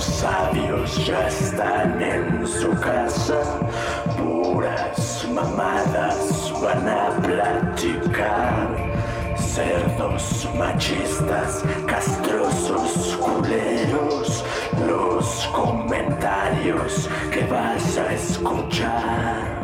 monos sabios ya están en su casa. Puras mamadas van a platicar. Cerdos machistas, castrosos culeros, los comentarios que vas a escuchar.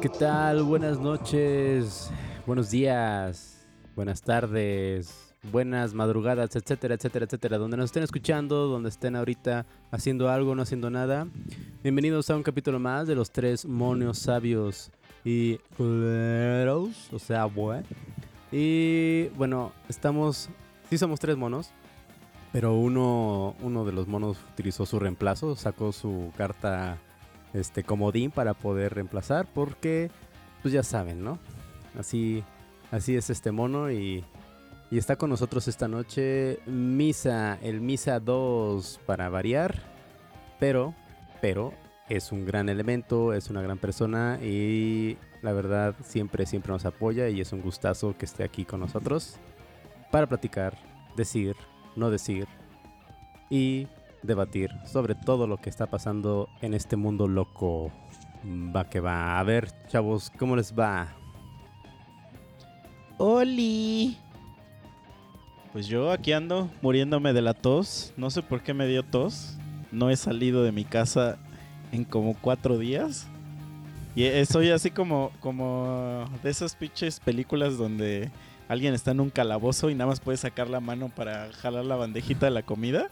¿Qué tal? Buenas noches, buenos días, buenas tardes, buenas madrugadas, etcétera, etcétera, etcétera. Donde nos estén escuchando, donde estén ahorita haciendo algo, no haciendo nada. Bienvenidos a un capítulo más de los tres monos sabios y culeros, o sea, bueno. Y bueno, estamos, sí somos tres monos, pero uno, uno de los monos utilizó su reemplazo, sacó su carta este comodín para poder reemplazar porque pues ya saben, ¿no? Así así es este mono y y está con nosotros esta noche Misa, el Misa 2 para variar, pero pero es un gran elemento, es una gran persona y la verdad siempre siempre nos apoya y es un gustazo que esté aquí con nosotros para platicar, decir, no decir y debatir sobre todo lo que está pasando en este mundo loco. Va que va. A ver, chavos, ¿cómo les va? Oli. Pues yo aquí ando muriéndome de la tos. No sé por qué me dio tos. No he salido de mi casa en como cuatro días. Y estoy así como, como de esas pinches películas donde alguien está en un calabozo y nada más puede sacar la mano para jalar la bandejita de la comida.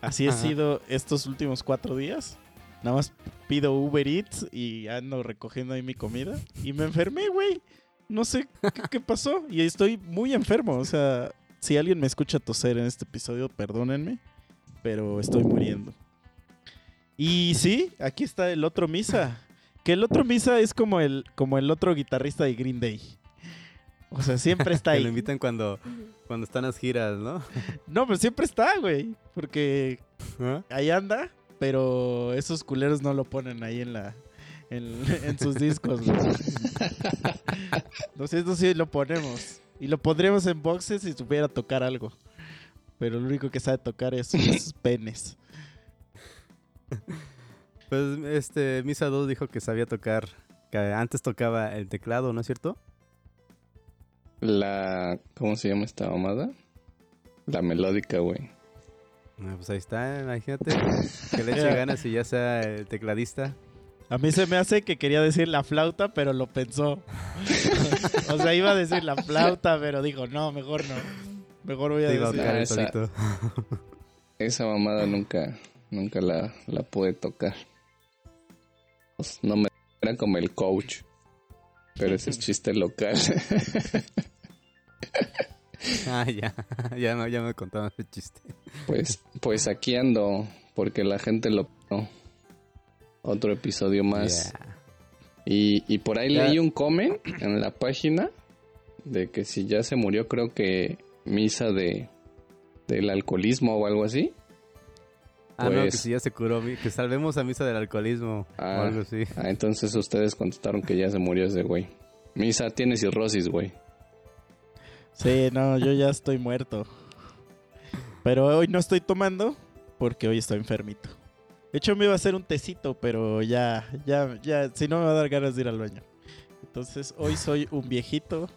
Así he sido estos últimos cuatro días. Nada más pido Uber Eats y ando recogiendo ahí mi comida. Y me enfermé, güey. No sé qué, qué pasó. Y estoy muy enfermo. O sea, si alguien me escucha toser en este episodio, perdónenme. Pero estoy muriendo. Y sí, aquí está el otro Misa. Que el otro Misa es como el, como el otro guitarrista de Green Day. O sea, siempre está Que ahí. lo invitan cuando, cuando están las giras, ¿no? No, pero siempre está, güey. Porque ¿Ah? ahí anda, pero esos culeros no lo ponen ahí en la en, en sus discos. güey. Nosotros sí lo ponemos. Y lo pondremos en boxes si supiera tocar algo. Pero lo único que sabe tocar es sus penes. Pues este Misa 2 dijo que sabía tocar, que antes tocaba el teclado, ¿no es cierto? La. ¿Cómo se llama esta mamada? La melódica, güey. Ah, pues ahí está, imagínate. Que le eche ganas y ya sea el tecladista. A mí se me hace que quería decir la flauta, pero lo pensó. o sea, iba a decir la flauta, pero dijo, no, mejor no. Mejor voy a Te iba a decir... el esa-. Esa mamada nunca, nunca la, la pude tocar. Pues, no me era como el coach. Pero ese es chiste local. Ah, ya, ya, no, ya me contaron ese chiste. pues, pues aquí ando. Porque la gente lo. no. Otro episodio más. Y, y por ahí leí un comment en la página de que si ya se murió, creo que misa de del alcoholismo o algo así. Ah, no, que Pues- si ya se curó, que salvemos a misa del alcoholismo Ah. o algo así. Ah, entonces ustedes contestaron que ya se murió ese güey. Misa tiene cirrosis, güey. Sí, no, yo ya estoy muerto. Pero hoy no estoy tomando porque hoy estoy enfermito. De hecho, me iba a hacer un tecito, pero ya, ya, ya, si no me va a dar ganas de ir al baño. Entonces, hoy soy un viejito.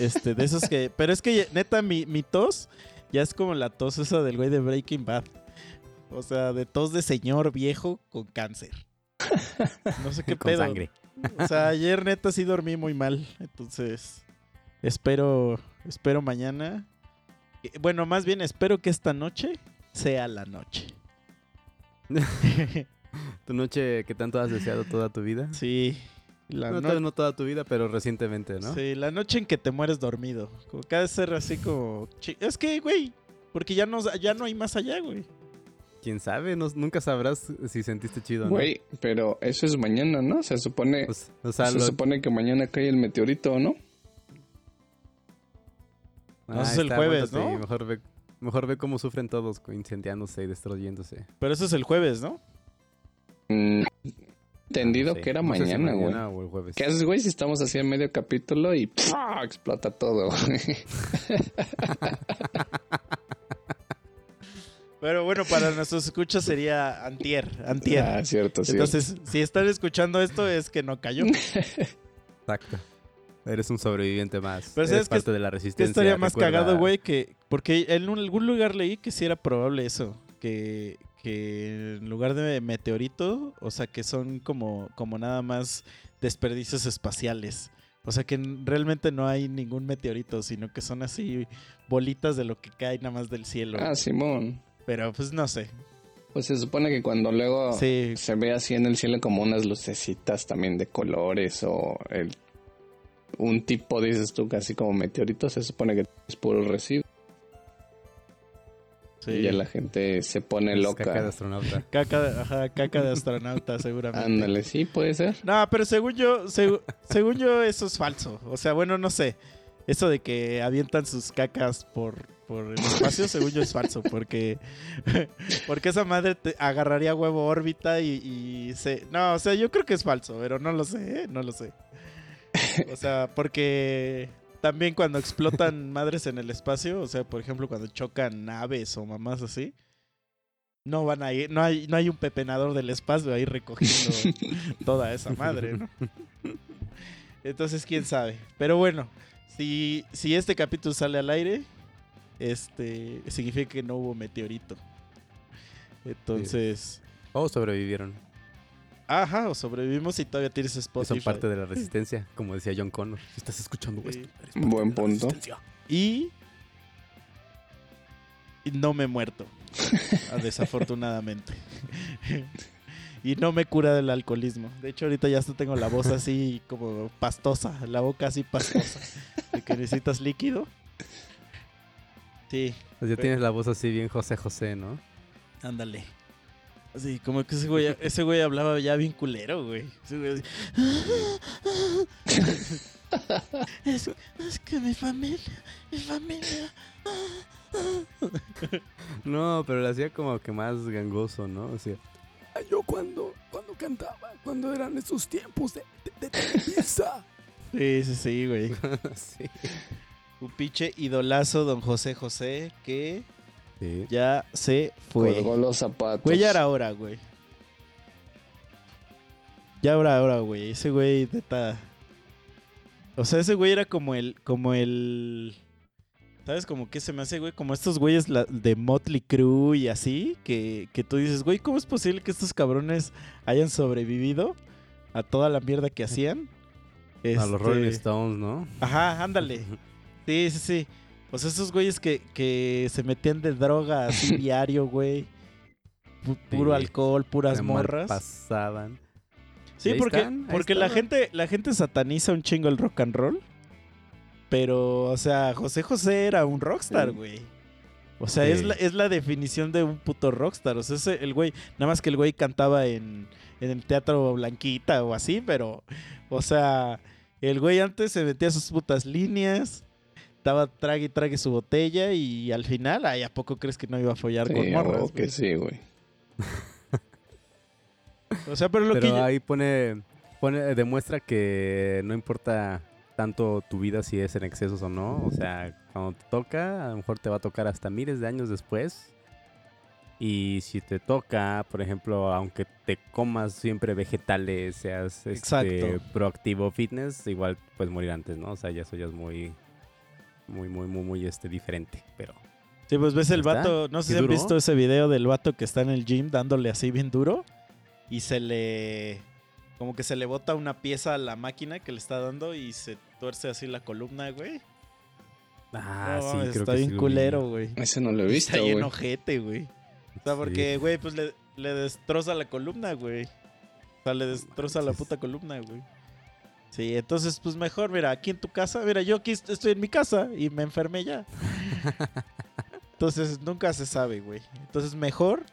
Este, de esos que. Pero es que neta, mi, mi tos ya es como la tos esa del güey de Breaking Bad. O sea, de tos de señor viejo con cáncer. No sé qué Con pedo. sangre. O sea, ayer neta sí dormí muy mal. Entonces, espero, espero mañana. eh, Bueno, más bien espero que esta noche sea la noche. Tu noche que tanto has deseado toda tu vida. sí, la No, no- no toda tu vida, pero recientemente, ¿no? sí, la noche en que te mueres dormido. Como de ser así como... Es que, güey, porque ya no, ya no hay más allá, güey. Quién sabe, No- nunca sabrás si sentiste chido, ¿no? Güey, pero eso es mañana, ¿no? Se supone, Pues, o sea, se lo- supone que mañana cae el meteorito, ¿no? No, eso Ah, es el jueves, ¿no? Mejor ve, mejor ve cómo sufren todos incendiándose y destruyéndose. Pero eso es el jueves, ¿no? Mm, entendido Sí, que era no si mañana, güey. mañana o el jueves. ¿Qué haces, güey, si estamos así en medio capítulo y ¡pua! explota todo, güey? Pero bueno, para nuestros escuchas sería antier, antier. Ah, cierto, cierto. Entonces, si están escuchando esto es que no cayó. Exacto. Eres un sobreviviente más. Pero Eres ¿sabes qué parte de la resistencia. estaría más recuerda- cagado, güey, que... Porque en un- algún lugar leí que sí era probable eso. Que, que en lugar de meteorito, o sea, que son como, como nada más desperdicios espaciales. O sea, que realmente no hay ningún meteorito, sino que son así bolitas de lo que cae nada más del cielo. Ah, Simón. Pero pues no sé. Pues se supone que cuando luego Sí, se ve así en el cielo como unas lucecitas también de colores o el, un tipo, dices tú, casi como meteorito, se supone que es puro residuo. sí. Y ya la gente se pone Es loca. caca de astronauta. Caca, ajá, caca de astronauta, seguramente. Ándale, sí, puede ser. No, pero según yo, según yo, eso es falso. O sea, bueno, no sé. Eso de que avientan sus cacas por, por el espacio, según yo, es falso. Porque, porque esa madre te agarraría huevo órbita y, y se. No, o sea, yo creo que es falso, pero no lo sé, ¿eh? No lo sé. O sea, porque también cuando explotan madres en el espacio, o sea, por ejemplo, cuando chocan naves o mamás así. No van a ir, no hay, no hay un pepenador del espacio ahí recogiendo toda esa madre, ¿no? Entonces, quién sabe. Pero bueno, si, si este capítulo sale al aire, este significa que no hubo meteorito. Entonces, O sobrevivieron. Ajá, o sobrevivimos y todavía tienes Spotify. son parte de la resistencia, como decía John Connor. Si estás escuchando Sí. esto, eres parte Buen de punto. resistencia. Y, y no me he muerto, desafortunadamente. y no me cura del alcoholismo. De hecho, ahorita ya hasta tengo la voz así como pastosa, la boca así pastosa. De que necesitas líquido. Sí, Pues ya tienes la voz así bien José José, ¿no? ándale. Así, como que ese güey, ese güey hablaba ya bien culero, güey. Ese güey así, es, es que mi familia, mi familia. No, pero lo hacía como que más gangoso, ¿no? O sea, "Ay, yo cuando, cuando cantaba, cuando eran esos tiempos de, de, de Televisa". Sí, sí, sí, güey. sí. Un pinche idolazo, don José José, que Sí. ya se fue. Colgó los zapatos. Güey, ya era hora, güey. Ya era hora, güey. Ese güey, neta. O sea, ese güey era como el. Como el. ¿Sabes? Como que se me hace, güey. Como estos güeyes de Motley Crue y así. Que, que tú dices, güey, ¿cómo es posible que estos cabrones hayan sobrevivido a toda la mierda que hacían? A los Este, Rolling Stones, ¿no? Ajá, ándale. Sí, sí, sí. O sea, esos güeyes que, que se metían de droga así diario, güey. Pu- puro Sí. alcohol, puras mal morras. Pasaban. Sí, porque, están, porque la gente, la gente sataniza un chingo el rock and roll. Pero, o sea, José José era un rockstar, Sí. güey. O sea, es, la, es la definición de un puto rockstar. O sea, ese- el güey, nada más que el güey cantaba en, en el teatro Blanquita o así, pero, o sea, el güey antes se metía sus putas líneas, estaba trague y trague su botella y al final, ay, ¿a poco crees que no iba a follar Sí, con morras? que sí, güey. O sea, pero lo Pero que ahí pone, pone, demuestra que no importa tanto tu vida si es en excesos o no. O sea, cuando te toca, a lo mejor te va a tocar hasta miles de años después. Y si te toca, por ejemplo, aunque te comas siempre vegetales, seas este, Exacto. proactivo fitness, igual puedes morir antes, ¿no? O sea, ya eso ya es muy, muy, muy, muy, muy este, diferente. Pero Sí, pues ves el ¿Está? vato, no sé ¿Qué si han visto ese video del vato que está en el gym dándole así bien duro y se le como que se le bota una pieza a la máquina que le está dando y se tuerce así la columna, güey. Ah, No sí, creo está que bien culero, güey. Ese no lo he Está visto, bien güey. ojete, güey. O sea, Sí. porque, güey, pues le, le destroza la columna, güey. O sea, le destroza la puta columna, güey. Sí, entonces, pues mejor, mira, aquí en tu casa, mira, yo aquí est- estoy en mi casa y me enfermé ya. Entonces, nunca se sabe, güey. Entonces, mejor,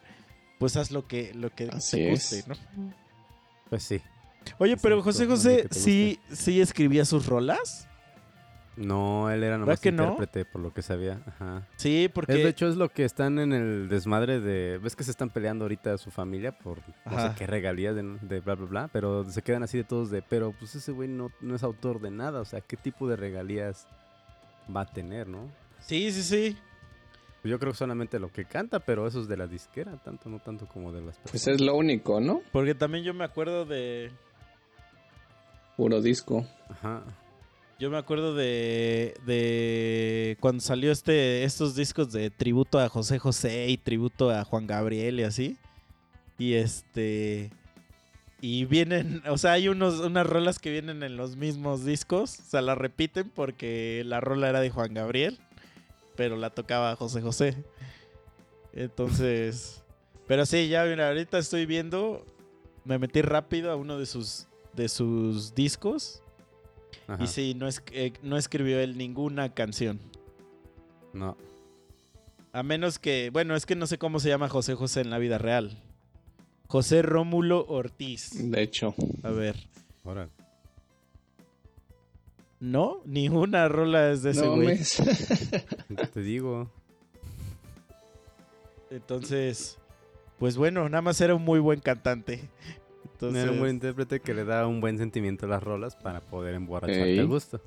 pues haz lo que, lo que Así te guste, es. ¿no? Pues sí. Oye, pero José José, ¿sí, ¿sí escribía sus rolas? No, él era nomás que no? intérprete, por lo que sabía. Ajá. Sí, porque... Es, de hecho, es lo que están en el desmadre de... ¿Ves que se están peleando ahorita su familia por no sé qué regalías de, de bla, bla, bla? Pero se quedan así de todos de... Pero pues ese güey no, no es autor de nada. O sea, ¿qué tipo de regalías va a tener, no? Sí, sí, sí. Yo creo solamente lo que canta, pero eso es de la disquera, tanto no tanto como de las Pues personas. es lo único, ¿no? Porque también yo me acuerdo de. Puro disco. Ajá. Yo me acuerdo de, de cuando salió este estos discos de tributo a José José y tributo a Juan Gabriel y así. Y este y vienen, o sea, hay unos unas rolas que vienen en los mismos discos, o sea, la repiten porque la rola era de Juan Gabriel, pero la tocaba José José. Entonces, pero sí, ya mira, ahorita estoy viendo me metí rápido a uno de sus de sus discos Ajá. y sí, no, es, eh, no escribió él ninguna canción. No. A menos que, bueno, es que no sé cómo se llama José José en la vida real. José Rómulo Ortiz. De hecho. A ver. No, ni una rola es de ese No, güey. mes. Te digo. Entonces, pues bueno, nada más era un muy buen cantante. Entonces, Era un buen intérprete que le da un buen sentimiento a las rolas para poder emborracharte Ey. a gusto.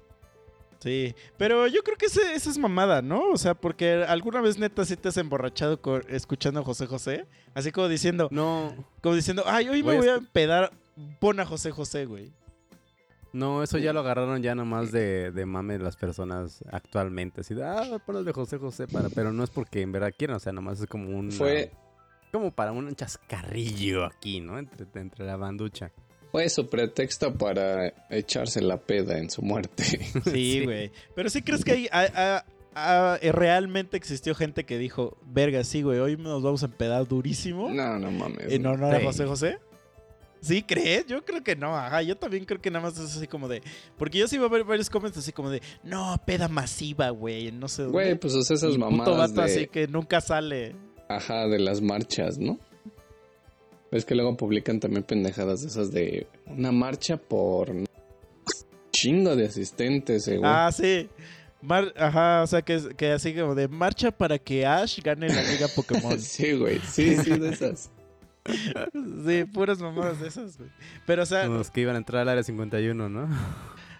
sí. Pero yo creo que ese- esa es mamada, ¿no? O sea, porque alguna vez neta sí te has emborrachado con- escuchando a José José. Así como diciendo, No, como diciendo, ay, hoy me Voy a empedar. Pon a José José, güey. no, eso ya lo agarraron ya nomás de, de mame las personas actualmente. Así de, ah, ponle de José José para, pero no es porque en verdad quieran, o sea, nomás es como un... Fue, Como para un chascarrillo aquí, ¿no? Entre, entre la banducha. fue su pretexto para echarse la peda en su muerte. Sí, Sí. güey. Pero sí crees que hay, a- a- a- realmente existió gente que dijo, verga, sí, güey, hoy nos vamos a empedar durísimo No, no mames. en honor a. José José. ¿Sí crees? Yo creo que no. Ajá, yo también creo que nada más es así como de... Porque yo sí iba a ver varios comments así como de, no, peda masiva, güey, no sé dónde. Güey, pues o sea, esas Y puto mamadas vato de, así que nunca sale. Ajá, de las marchas, ¿no? Es que luego publican también pendejadas de esas de una marcha por chingo de asistentes, eh, güey. Ah, sí. Mar- Ajá, o sea, que, que así como de marcha para que Ash gane la liga Pokémon. sí, güey. Sí, sí, de esas. sí, puras mamadas de esas, güey. Pero, o sea, Los que iban a entrar al área 51, ¿no?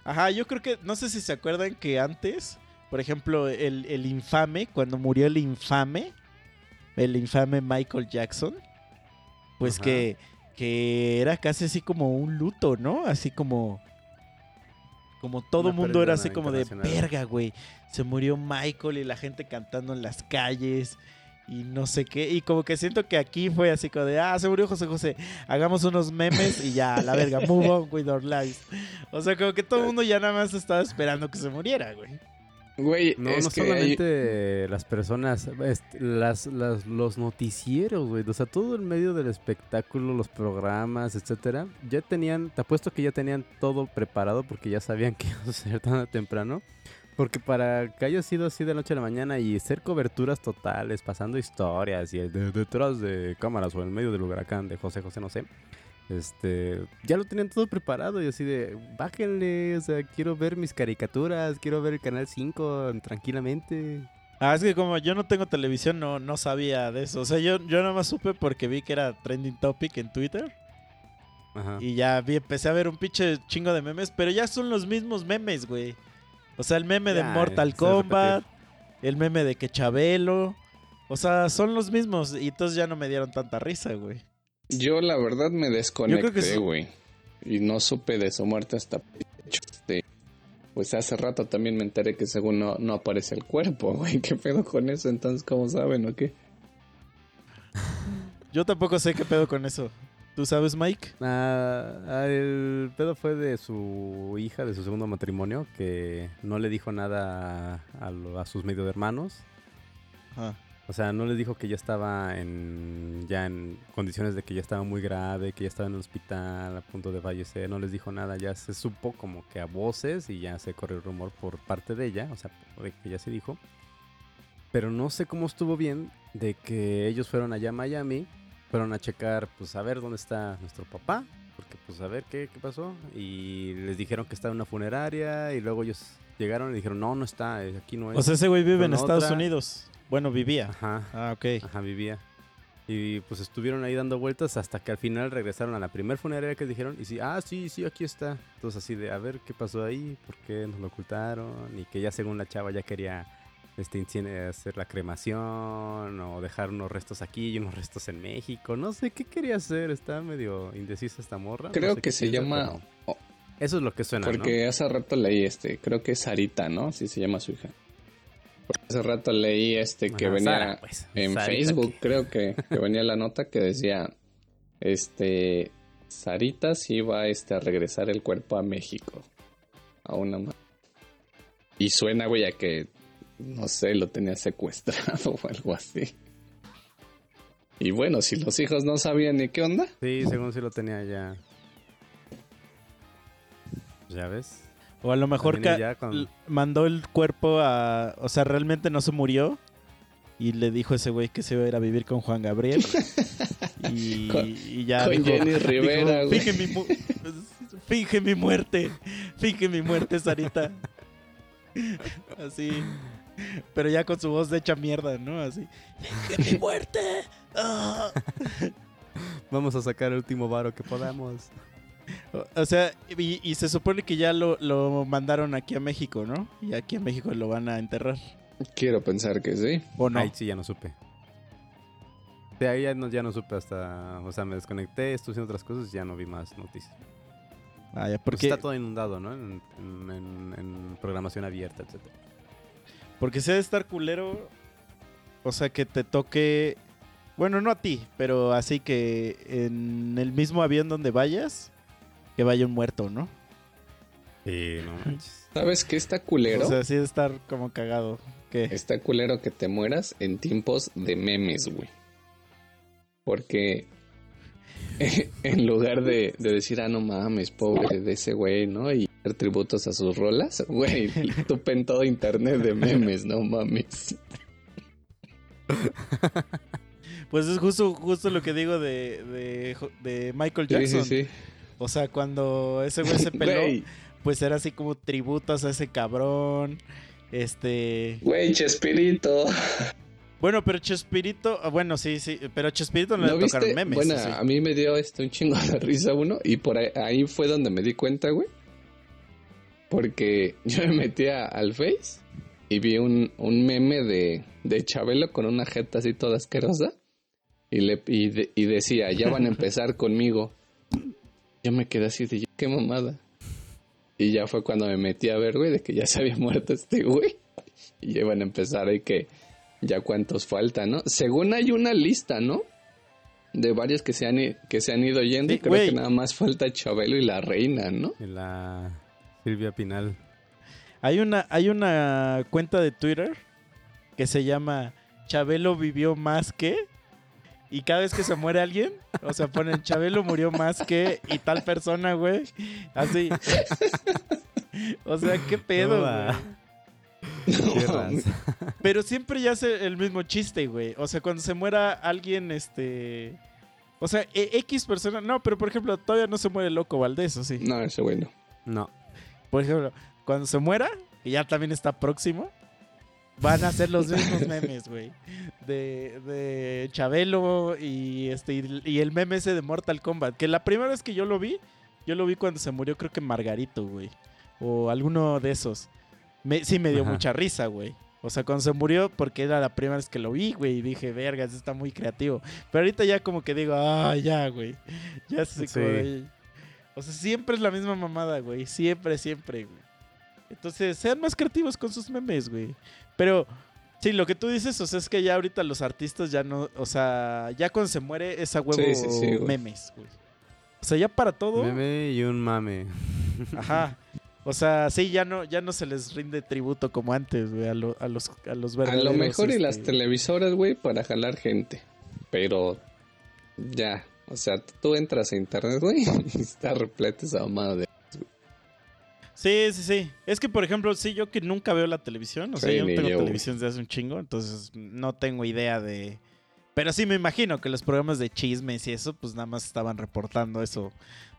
Ajá, yo creo que, no sé si se acuerdan que antes, por ejemplo, el, el infame, cuando murió el infame, el infame Michael Jackson, pues Ajá. que, que era casi así como un luto, ¿no? Así como... Como todo Una mundo era así como de verga, güey. Se murió Michael y la gente cantando en las calles y no sé qué. Y como que siento que aquí fue así como de, ah, se murió José José. Hagamos unos memes y ya, la verga, move on with our lives. O sea, como que todo el mundo ya nada más estaba esperando que se muriera, güey. Güey, No, es no que hay- solamente las personas, este, las, las- los noticieros, güey. O sea, todo el medio del espectáculo, los programas, etcétera, ya tenían, te apuesto que ya tenían todo preparado porque ya sabían que iba a suceder tan temprano. Porque para que haya sido así de noche a la mañana y ser coberturas totales, pasando historias y el de- detrás de cámaras o en medio del huracán de José José, no sé. Este, ya lo tenían todo preparado y así de, bájenle, o sea, quiero ver mis caricaturas, quiero ver el canal 5 tranquilamente. Ah, es que como yo no tengo televisión, no, no sabía de eso. O sea, yo, yo nada más supe porque vi que era trending topic en Twitter. Ajá. Y ya vi, empecé a ver un pinche chingo de memes, pero ya son los mismos memes, güey. O sea, el meme de Mortal Kombat, el meme de que Chabelo. O sea, son los mismos y entonces ya no me dieron tanta risa, güey. Yo la verdad me desconecté, sí. güey. Y no supe de su muerte hasta... este, Pues hace rato también me enteré que según no, no aparece el cuerpo, güey. ¿Qué pedo con eso? Entonces, ¿cómo saben o qué? Yo tampoco sé qué pedo con eso. ¿Tú sabes, Mike? Ah, ah, el pedo fue de su hija, de su segundo matrimonio, que no le dijo nada a, sus medio hermanos. Ajá. O sea, no les dijo que ya estaba en ya en condiciones de que ya estaba muy grave, que ya estaba en el hospital a punto de fallecer. No les dijo nada, ya se supo como que a voces y ya se corrió el rumor por parte de ella, o sea, de que ya se dijo. Pero no sé cómo estuvo bien de que ellos fueron allá a Miami, fueron a checar, pues a ver dónde está nuestro papá, porque pues a ver qué, qué pasó. Y les dijeron que estaba en una funeraria y luego ellos llegaron y dijeron, no, no está, eh, aquí no es. O sea, ese güey vive en Con Estados otra- Unidos. Bueno, vivía. Ajá. Ah, ok. Ajá, vivía. Y pues estuvieron ahí dando vueltas hasta que al final regresaron a la primer funeraria que dijeron. Y sí, ah, sí, sí, aquí está. Entonces así de, a ver qué pasó ahí, por qué nos lo ocultaron. Y que ya según la chava ya quería este, hacer la cremación o dejar unos restos aquí y unos restos en México. No sé qué quería hacer. Está medio indecisa esta morra. no Creo sé que se llama... pero Eso es lo que suena, Porque hace rato leí este, creo que es Sarita, ¿no? Así se llama su hija. Porque hace rato leí este que venía Sara, pues, en Sarita, Facebook, que- creo que, que venía la nota que decía, este, Sarita sí va este, a regresar el cuerpo a México. A una Y suena, güey, a que, no sé, lo tenía secuestrado o algo así. Y bueno, si los hijos no sabían ni qué onda, Sí, según si lo tenía ya. ¿Ya ves? O a lo mejor con- mandó el cuerpo a... O sea, realmente no se murió. Y le dijo a ese güey que se iba a ir a vivir con Juan Gabriel. y, Con- y ya con dijo, Jenny Rivera, dijo, güey. finge mi, mu- finge mi muerte. Finge mi muerte, Sarita. Así. Pero ya con su voz de hecha mierda, ¿no? Así. Finge mi muerte. Vamos a sacar el último varo que podamos. O, sea, y, y se supone que ya lo, lo mandaron aquí a México, ¿no? Y aquí en México lo van a enterrar. quiero pensar que sí. ¿O no? Ahí sí ya no supe. De ahí ya no, ya no supe hasta... O sea, me desconecté, estuve haciendo otras cosas y ya no vi más noticias. Ah, ya, Porque porque, está todo inundado, ¿no? En, en- en- en programación abierta, etc. porque se debe estar culero. O sea, que te toque. Bueno, no a ti, pero así que en el mismo avión donde vayas, que vaya un muerto, ¿no? Sí, no manches. ¿Sabes qué está culero? O sea, sí estar como cagado. ¿Qué? Está culero que te mueras en tiempos de memes, güey. Porque en lugar de, de decir, ah, no mames, pobre de ese güey, ¿no? Y hacer tributos a sus rolas, güey, tupen todo internet de memes, no mames. Pues es justo, justo lo que digo de, de, de Michael Sí, Jackson. sí, sí. O sea, cuando ese güey se peló, pues era así como tributos a ese cabrón. Este. güey, Chespirito. Bueno, pero Chespirito. ah, Bueno, sí, sí. Pero Chespirito no, ¿No le tocaron viste? memes. bueno, ¿o sí? a mí me dio este un chingo de risa uno y por ahí, ahí fue donde me di cuenta, güey. Porque yo me metí a- al Face y vi un, un meme de, de Chabelo con una jeta así toda asquerosa y, le, y, de- y decía, ya van a empezar conmigo. Yo me quedé así de, qué mamada. Y ya fue cuando me metí a ver, güey, de que ya se había muerto este güey. Y ya iban a empezar ahí que ya cuántos faltan, ¿no? Según hay una lista, ¿no? De varios que se han, que se han ido yendo. Sí, y creo que nada más falta Chabelo y la reina, ¿no? Y la Silvia Pinal. Hay una, hay una cuenta de Twitter que se llama Chabelo vivió más que. Y cada vez que se muere alguien, o sea, ponen Chabelo murió más que y tal persona, güey. Así. O sea, qué pedo, No güey. Raza. Pero siempre ya hace el mismo chiste, güey. O sea, cuando se muera alguien, este. O sea, e- X persona. No, pero por ejemplo, todavía no se muere Loco Valdés, ¿o sí? No, ese güey no. No. Por ejemplo, cuando se muera, que ya también está próximo, van a hacer los mismos memes, güey. De, de Chabelo y este y, el meme ese de Mortal Kombat. Que la primera vez que yo lo vi, yo lo vi cuando se murió, creo que Margarito, güey. O alguno de esos. Me- sí me dio Ajá. mucha risa, güey. O sea, cuando se murió, porque era la primera vez que lo vi, güey, y dije, vergas, está muy creativo. Pero ahorita ya como que digo, ah, ya, güey. Ya sé Sí. O sea, siempre es la misma mamada, güey. Siempre, siempre, güey. Entonces, sean más creativos con sus memes, güey. Pero, sí, lo que tú dices, o sea, es que ya ahorita los artistas ya no, o sea, ya cuando se muere es a huevo Sí, sí, sí, güey. memes, güey. O sea, ya para todo. Meme y un mame. Ajá. O sea, sí, ya no, ya no se les rinde tributo como antes, güey, a, lo- a los, a los A lo mejor y las este, televisoras, güey, para jalar gente. Pero ya, o sea, tú entras a internet, güey, y está repleta esa mamada de... Sí, sí, sí. Es que, por ejemplo, sí, yo que nunca veo la televisión, o sea, yo no tengo yo, televisión desde hace un chingo, entonces no tengo idea de... Pero sí me imagino que los programas de chismes y eso, pues nada más estaban reportando eso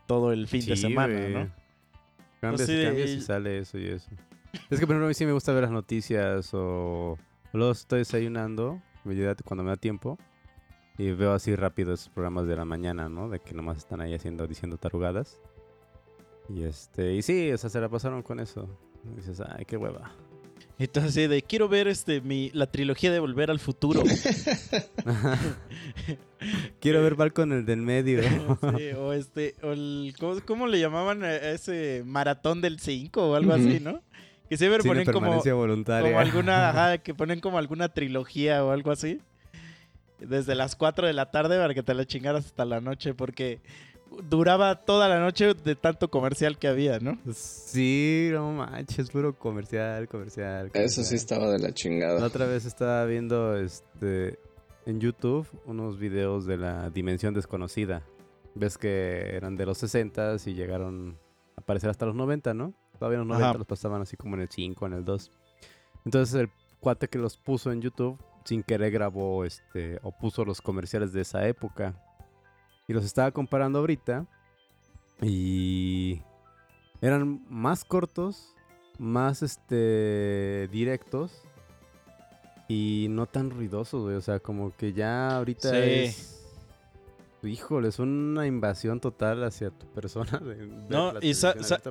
todo el fin de semana. ¿no? Cambias, Pues sí, cambias y sale eso y eso. Es que, por ejemplo, a mí sí me gusta ver las noticias o... Luego estoy desayunando, cuando me da tiempo, y veo así rápido esos programas de la mañana, ¿no? De que nomás están ahí haciendo, diciendo tarugadas. Y este, y sí, o sea, se la pasaron con eso. Y dices, ay, qué hueva. Entonces de, quiero ver este mi, la trilogía de Volver al Futuro. Quiero ver Balcon el del medio. Sí, o este, o el, ¿cómo, cómo le llamaban a ese maratón del 5 o algo así, no? Que siempre ponen como, voluntaria. como alguna, ajá, que ponen como alguna trilogía o algo así. Desde las 4 de la tarde para que te la chingaras hasta la noche, porque duraba toda la noche de tanto comercial que había, ¿no? Sí, no manches, puro comercial, comercial. Eso sí comercial. estaba de la La chingada. otra vez estaba viendo este en YouTube unos videos de la Dimensión Desconocida. Ves que eran de los 60 y llegaron a aparecer hasta los 90, ¿no? Todavía en los Ajá. 90 los pasaban así como en el 5, en el 2. Entonces el cuate que los puso en YouTube sin querer grabó este o puso los comerciales de esa época. Y los estaba comparando ahorita y eran más cortos, más este directos y no tan ruidosos, güey. O sea, como que ya ahorita Sí. es. Híjole, es una invasión total hacia tu persona. De, No, la y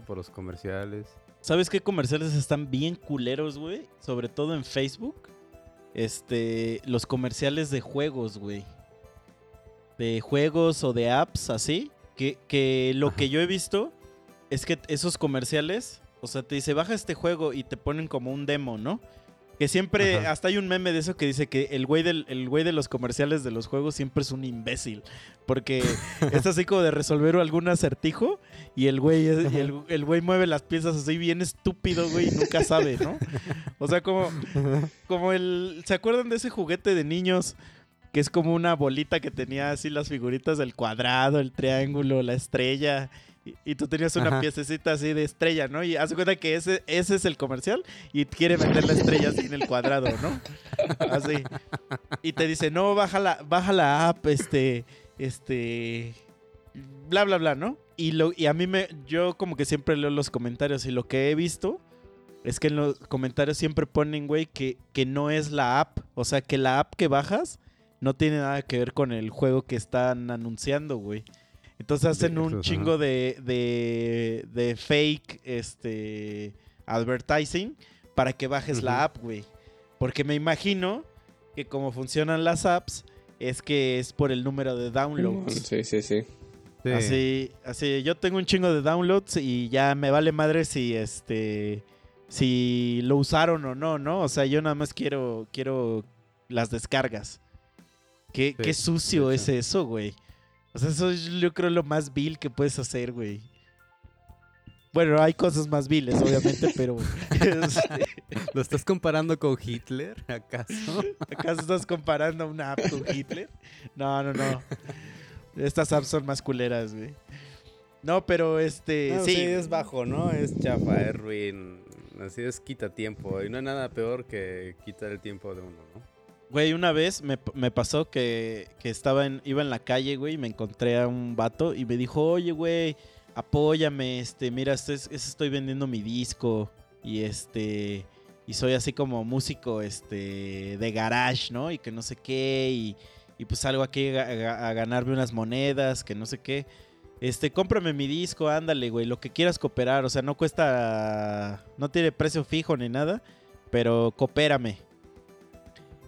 por los comerciales. ¿Sabes qué comerciales están bien culeros, güey? Sobre todo en Facebook. Este, los comerciales de juegos, güey. De juegos o de apps, así. Que, que lo Ajá. que yo he visto es que esos comerciales, o sea, te dice, baja este juego y te ponen como un demo, ¿no? Que siempre, Ajá. hasta hay un meme de eso que dice que el güey, del, el güey de los comerciales de los juegos siempre es un imbécil. Porque es así como de resolver algún acertijo y el güey, es- y el, el güey mueve las piezas así bien estúpido, güey, y nunca sabe, ¿no? O sea, como, como el... ¿Se acuerdan de ese juguete de niños? Que es como una bolita que tenía así las figuritas del cuadrado, el triángulo, la estrella. Y, y tú tenías una Ajá. piececita así de estrella, ¿no? Y haz cuenta que ese, ese es el comercial y quiere meter la estrella así en el cuadrado, ¿no? Así. Y te dice, no, baja la, baja la app, este, este, bla, bla, bla, ¿no? Y, lo, y a mí me, yo como que siempre leo los comentarios y lo que he visto es que en los comentarios siempre ponen, güey, que, que no es la app. O sea, que la app que bajas no tiene nada que ver con el juego que están anunciando, güey. Entonces hacen un chingo de, de, de fake este, advertising para que bajes la app, güey. Porque me imagino que como funcionan las apps es que es por el número de downloads. Sí, sí, sí. Sí. Así, así, yo tengo un chingo de downloads y ya me vale madre si este si lo usaron o no, ¿no? O sea, yo nada más quiero quiero las descargas. Qué, Sí, qué sucio es eso, güey. O sea, eso es yo creo lo más vil que puedes hacer, güey. Bueno, hay cosas más viles, obviamente, pero este, ¿Lo estás comparando con Hitler, acaso? ¿acaso estás comparando una app con Hitler? No, no, no. Estas apps son más culeras, güey. No, pero este, No, sí. sí, es bajo, ¿no? Es chafa, es ruin. Así es, quita tiempo. Y no hay nada peor que quitar el tiempo de uno, ¿no? Güey, una vez me, me pasó que, que estaba en, iba en la calle, güey, y me encontré a un vato y me dijo, oye, güey, apóyame, este, mira, este es- es- estoy vendiendo mi disco y este, y soy así como músico, este, de garage, ¿no? Y que no sé qué, y, y pues salgo aquí a, a- a ganarme unas monedas, que no sé qué. Este, cómprame mi disco, ándale, güey, lo que quieras cooperar, o sea, no cuesta, no tiene precio fijo ni nada, pero coopérame.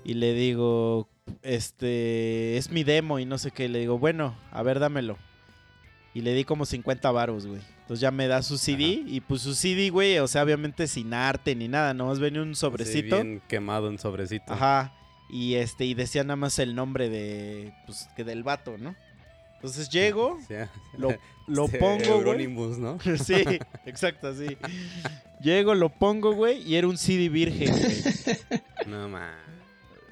Y le digo, este, es mi demo y no sé qué. Le digo, bueno, a ver, dámelo. Y le di como 50 varos, güey. Entonces ya me da su CD y pues su CD, güey, o sea, obviamente sin arte ni nada, nomás venía un sobrecito. Bien quemado en sobrecito. Ajá. Y este, y decía nada más el nombre de, pues, que del vato, ¿no? Entonces llego, Sí, lo, lo sí, pongo, güey. ¿no? Sí, exacto, así. Llego, lo pongo, güey, y era un CD virgen, güey. No más.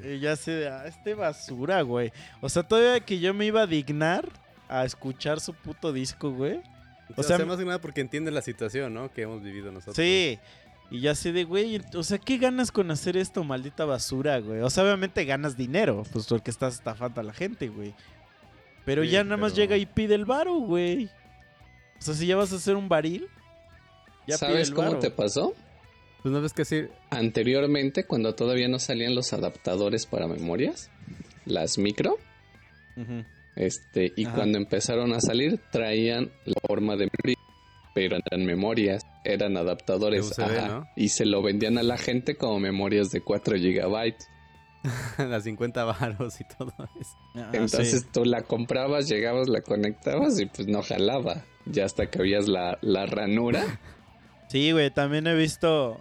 Y ya sé, de, ah, este basura, güey. O sea, todavía que yo me iba a dignar a escuchar su puto disco, güey. O sea, sea, más que nada porque entiende la situación, ¿no? Que hemos vivido nosotros. Sí. Y ya sé de, güey, o sea, ¿qué ganas con hacer esto, maldita basura, güey? O sea, obviamente ganas dinero, pues porque estás estafando a la gente, güey. Pero Sí, ya nada más llega y pide el varo, güey. O sea, si ya vas a hacer un baril, ya pide ¿Sabes el cómo varo. te pasó? Pues no ves que sí. Anteriormente, cuando todavía no salían los adaptadores para memorias, las micro, este, y Ajá. cuando empezaron a salir, traían la forma de memoria, pero eran memorias. eran adaptadores. Y se lo vendían a la gente como memorias de 4 gigabytes. Las 50 varos y todo eso. Ah, Entonces sí. tú la comprabas, llegabas, la conectabas y pues no jalaba. Ya hasta que veías la, la ranura. Sí, güey, también he visto.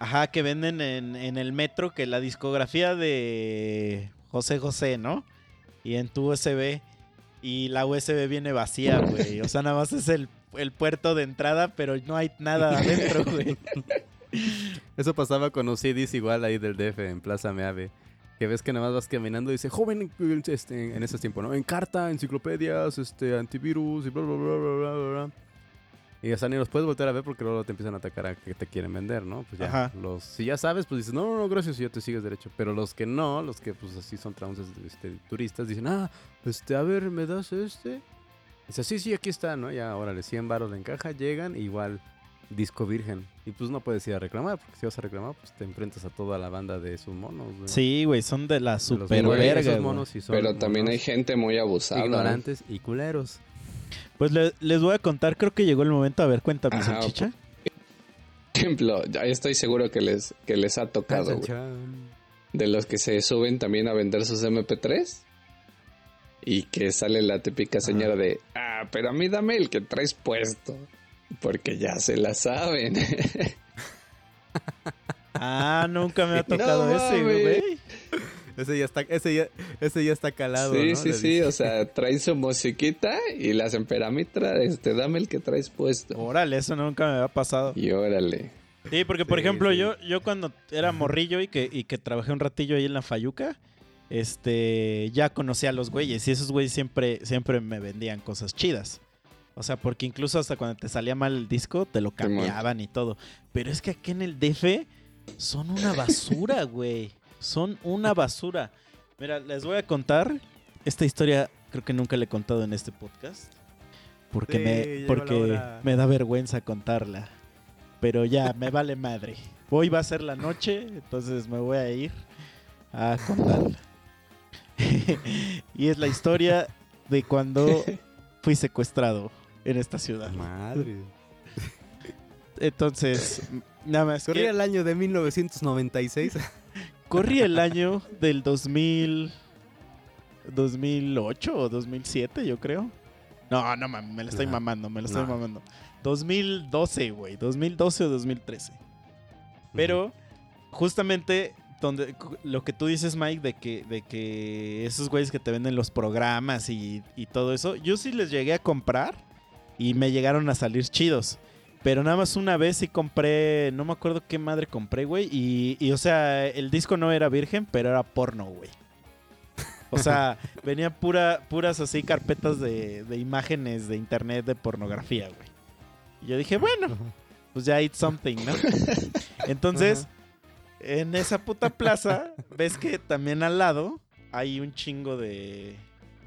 Ajá, que venden en, en el metro que la discografía de José José, ¿no? Y en tu USB. Y la USB viene vacía, güey. O sea, nada más es el, el puerto de entrada, pero no hay nada adentro, güey. Eso pasaba con los CDs igual ahí del DF en Plaza Meave. Que ves que nada más vas caminando y dice, joven, este, en esos tiempos, ¿no? En carta, enciclopedias, este, antivirus y bla, bla, bla, bla, bla, bla. Y o sea, ni los puedes volver a ver porque luego te empiezan a atacar a que te quieren vender, ¿no? Pues ya, Ajá. los, si ya sabes, pues dices, no, no, no, gracias, y ya te sigues derecho. Pero los que no, los que pues así son trances, este, turistas, dicen, ah, este, a ver, ¿me das este? Dice, sí, sí, aquí está, ¿no? Ya, órale, 100 baros de encaja, llegan, igual, disco virgen. Y pues no puedes ir a reclamar, porque si vas a reclamar, pues te enfrentas a toda la banda de esos monos, güey. Sí, güey, son de la De los super güey, verga. monos sí son Pero también hay gente muy abusada. ignorantes y culeros. Pues le- les voy a contar, creo que llegó el momento. A ver, cuéntame, Ajá, salchicha. Por ejemplo, ya estoy seguro que les, que les ha tocado, güey. De los que se suben también a vender sus MP3. Y que sale la típica señora de, ah, pero a mí dame el que traes puesto. Porque ya se la saben. Ah, nunca me ha tocado No ese, güey. Ese ya está, ese ya, ese ya está calado, sí, ¿no? sí, Le sí. dice. O sea, trae su musiquita y las emperamitra, este, dame el que traes puesto. Órale, eso nunca me había pasado. Y órale. Sí, porque por Sí, ejemplo, sí. yo, yo cuando era morrillo y que, y que trabajé un ratillo ahí en la Fayuca, este, ya conocía a los güeyes y esos güeyes siempre, siempre me vendían cosas chidas. O sea, porque incluso hasta cuando te salía mal el disco, te lo cambiaban y todo. Pero es que aquí en el DF son una basura, güey. Son una basura. Mira, les voy a contar esta historia, creo que nunca le he contado en este podcast. Porque, Sí, me, la porque me da vergüenza contarla. Pero ya, me vale madre. Hoy va a ser la noche, entonces me voy a ir a contarla. y es la historia de cuando fui secuestrado en esta ciudad. Madre. Entonces, nada más que Corría el año de 1996. Corrí el año del 2000 2008 o 2007, yo creo. No, no mames, me lo estoy No. mamando, me lo estoy No. mamando. 2012, güey, 2012 o 2013. Pero justamente donde lo que tú dices, Mike, de que, de que esos güeyes que te venden los programas y, y todo eso, yo sí les llegué a comprar y me llegaron a salir chidos. Pero nada más una vez sí compré, no me acuerdo qué madre compré, güey. Y, y, o sea, el disco no era virgen, pero era porno, güey. O sea, venía pura, puras así carpetas de, de imágenes de internet de pornografía, güey. Y yo dije, bueno, pues ya it's something, ¿no? Entonces, en esa puta plaza, ves que también al lado hay un chingo de,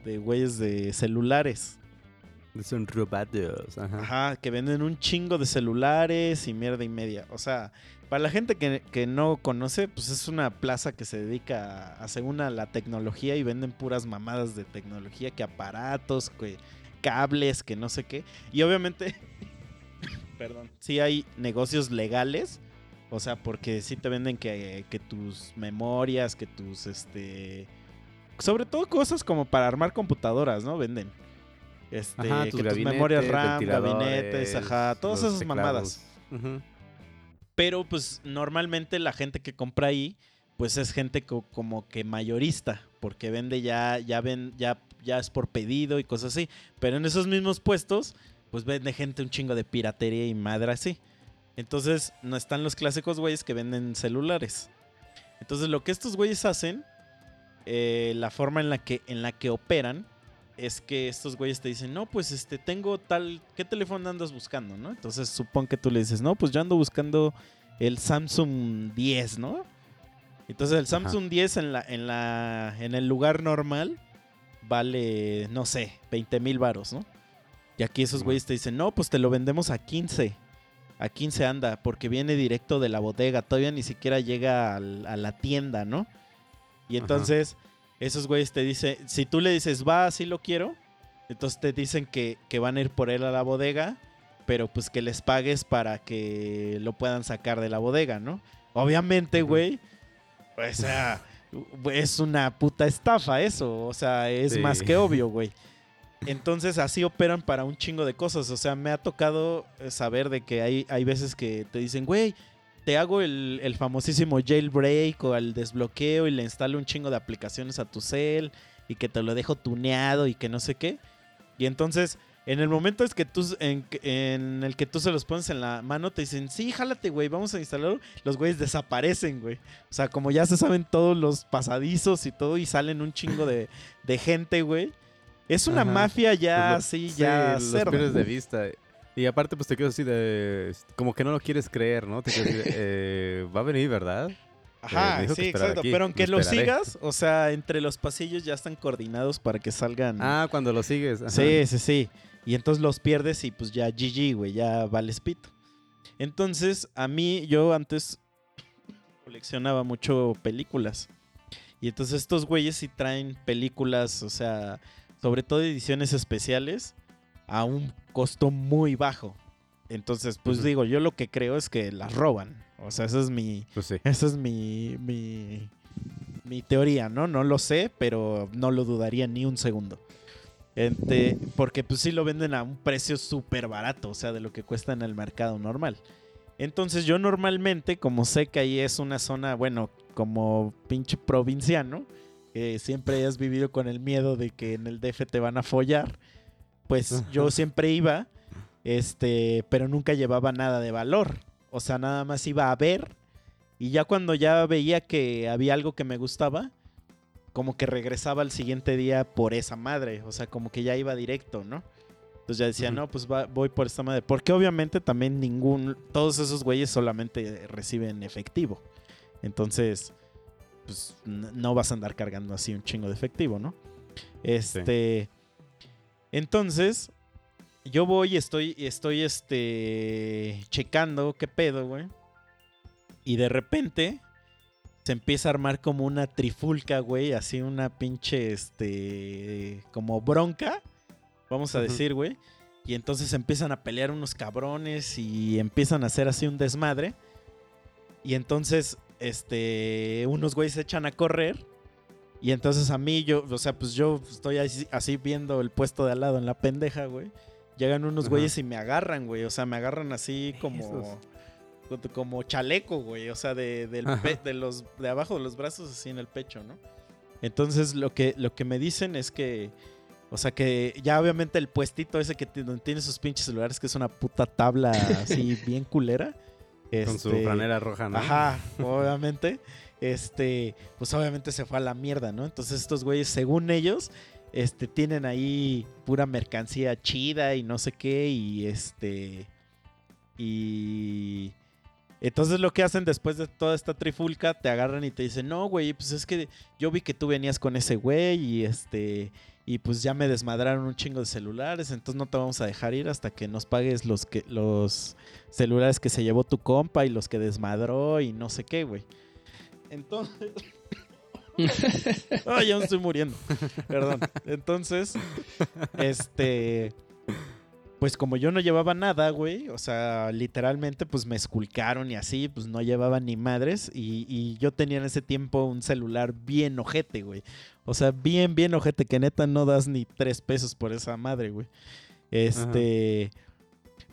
de güeyes de celulares. Son robados. Ajá. Ajá, que venden un chingo de celulares y mierda y media. O sea, para la gente que, que no conoce, pues es una plaza que se dedica a, según a la tecnología y venden puras mamadas de tecnología, que aparatos, que cables, que no sé qué. Y obviamente, perdón, sí hay negocios legales. O sea, porque sí te venden que, que tus memorias, que tus, este... Sobre todo cosas como para armar computadoras, ¿no? Venden. Este, Ajá, que tus tus gabinetes, memorias RAM, gabinetes, ajá, todas esas teclados. mamadas. Pero pues normalmente la gente que compra ahí, pues es gente co- como que mayorista, porque vende ya, ya ven, ya, ya es por pedido y cosas así. Pero en esos mismos puestos, pues vende gente un chingo de piratería y madre así. Entonces, no están los clásicos güeyes que venden celulares. Entonces, lo que estos güeyes hacen, eh, la forma en la que, en la que operan, es que estos güeyes te dicen, no, pues este, tengo tal, ¿qué teléfono andas buscando, no? Entonces supón que tú le dices, no, pues yo ando buscando el Samsung 10, ¿no? Entonces el Samsung 10 en la, en la, en el lugar normal vale, no sé, 20 mil varos, ¿no? Y aquí esos güeyes te dicen, no, pues te lo vendemos a 15. A 15 anda, porque viene directo de la bodega, todavía ni siquiera llega al- a la tienda, ¿no? Y Ajá. Esos güeyes te dicen, si tú le dices, va, así lo quiero, entonces te dicen que, que van a ir por él a la bodega pero pues que les pagues para que lo puedan sacar de la bodega, ¿no? Obviamente, güey, o sea, es una puta estafa eso, o sea, es Sí. más que obvio, güey. Entonces así operan para un chingo de cosas, o sea, me ha tocado saber de que hay, hay veces que te dicen, güey, te hago el, el famosísimo jailbreak o el desbloqueo y le instalo un chingo de aplicaciones a tu cel y que te lo dejo tuneado y que no sé qué. Y entonces, en el momento es que tú, en, en el que tú se los pones en la mano, te dicen, sí, jálate, güey, vamos a instalarlo. Los güeyes desaparecen, güey. O sea, como ya se saben todos los pasadizos y todo y salen un chingo de, de gente, güey. Es una Ajá. mafia ya Pues así, sí, ya los cerda. de vista. Y aparte, pues te quedas así de. Como que no lo quieres creer, ¿no? Te quedas así de, eh, va a venir, ¿verdad? Ajá, que sí, exacto. aquí, Pero aunque lo sigas, o sea, entre los pasillos ya están coordinados para que salgan. Ah, cuando lo sigues. ajá. Sí, sí, sí. Y entonces los pierdes y pues ya GG, güey, ya vales pito. Entonces, a mí, yo antes coleccionaba mucho películas. Y entonces estos güeyes sí traen películas, o sea, sobre todo ediciones especiales, a un costo muy bajo. Entonces, pues digo, yo lo que creo es que las roban. O sea, esa es mi, Pues sí. esa es mi, mi, mi teoría, ¿no? No lo sé, pero no lo dudaría ni un segundo. Este, porque pues sí lo venden a un precio súper barato, o sea, de lo que cuesta en el mercado normal. Entonces yo normalmente, como sé que ahí es una zona, bueno, como pinche provinciano, que siempre has vivido con el miedo de que en el DF te van a follar, pues yo siempre iba, este, pero nunca llevaba nada de valor. O sea, nada más iba a ver y ya cuando ya veía que había algo que me gustaba, como que regresaba al siguiente día por esa madre. O sea, como que ya iba directo, ¿no? Entonces ya decía, no, pues va- voy por esta madre. Porque obviamente también ningún, todos esos güeyes solamente reciben efectivo. Entonces, pues no vas a andar cargando así un chingo de efectivo, ¿no? Este. Entonces, yo voy y estoy, estoy este, checando qué pedo, güey. Y de repente se empieza a armar como una trifulca, güey. Así una pinche, este, como bronca. Vamos a decir, güey. Y entonces empiezan a pelear unos cabrones y empiezan a hacer así un desmadre. Y entonces, este, unos güeyes se echan a correr. Y entonces a mí, yo, o sea, pues yo estoy así, así viendo el puesto de al lado en la pendeja, güey. Llegan unos Ajá. güeyes y me agarran, güey. O sea, me agarran así como, Esos. como chaleco, güey. O sea, de, del pe- de los, de abajo de los brazos así en el pecho, ¿no? Entonces lo que, lo que me dicen es que, o sea, que ya obviamente el puestito ese que donde tiene sus pinches celulares, que es una puta tabla así bien culera. Con su este, franera roja, ¿no? Ajá, obviamente. Este, pues obviamente se fue a la mierda, ¿no? Entonces estos güeyes, según ellos, este, tienen ahí pura mercancía chida y no sé qué, y este, y entonces lo que hacen después de toda esta trifulca, te agarran y te dicen, no, güey, pues es que yo vi que tú venías con ese güey y este, y pues ya me desmadraron un chingo de celulares, entonces no te vamos a dejar ir hasta que nos pagues los que, los celulares que se llevó tu compa y los que desmadró y no sé qué, güey. Entonces. Ay, ya me estoy muriendo. Perdón. Entonces, este. Pues como yo no llevaba nada, güey. O sea, literalmente, pues me esculcaron y así, pues no llevaba ni madres. Y, y yo tenía en ese tiempo un celular bien ojete, güey. O sea, bien, bien ojete, que neta no das ni tres pesos por esa madre, güey. Este.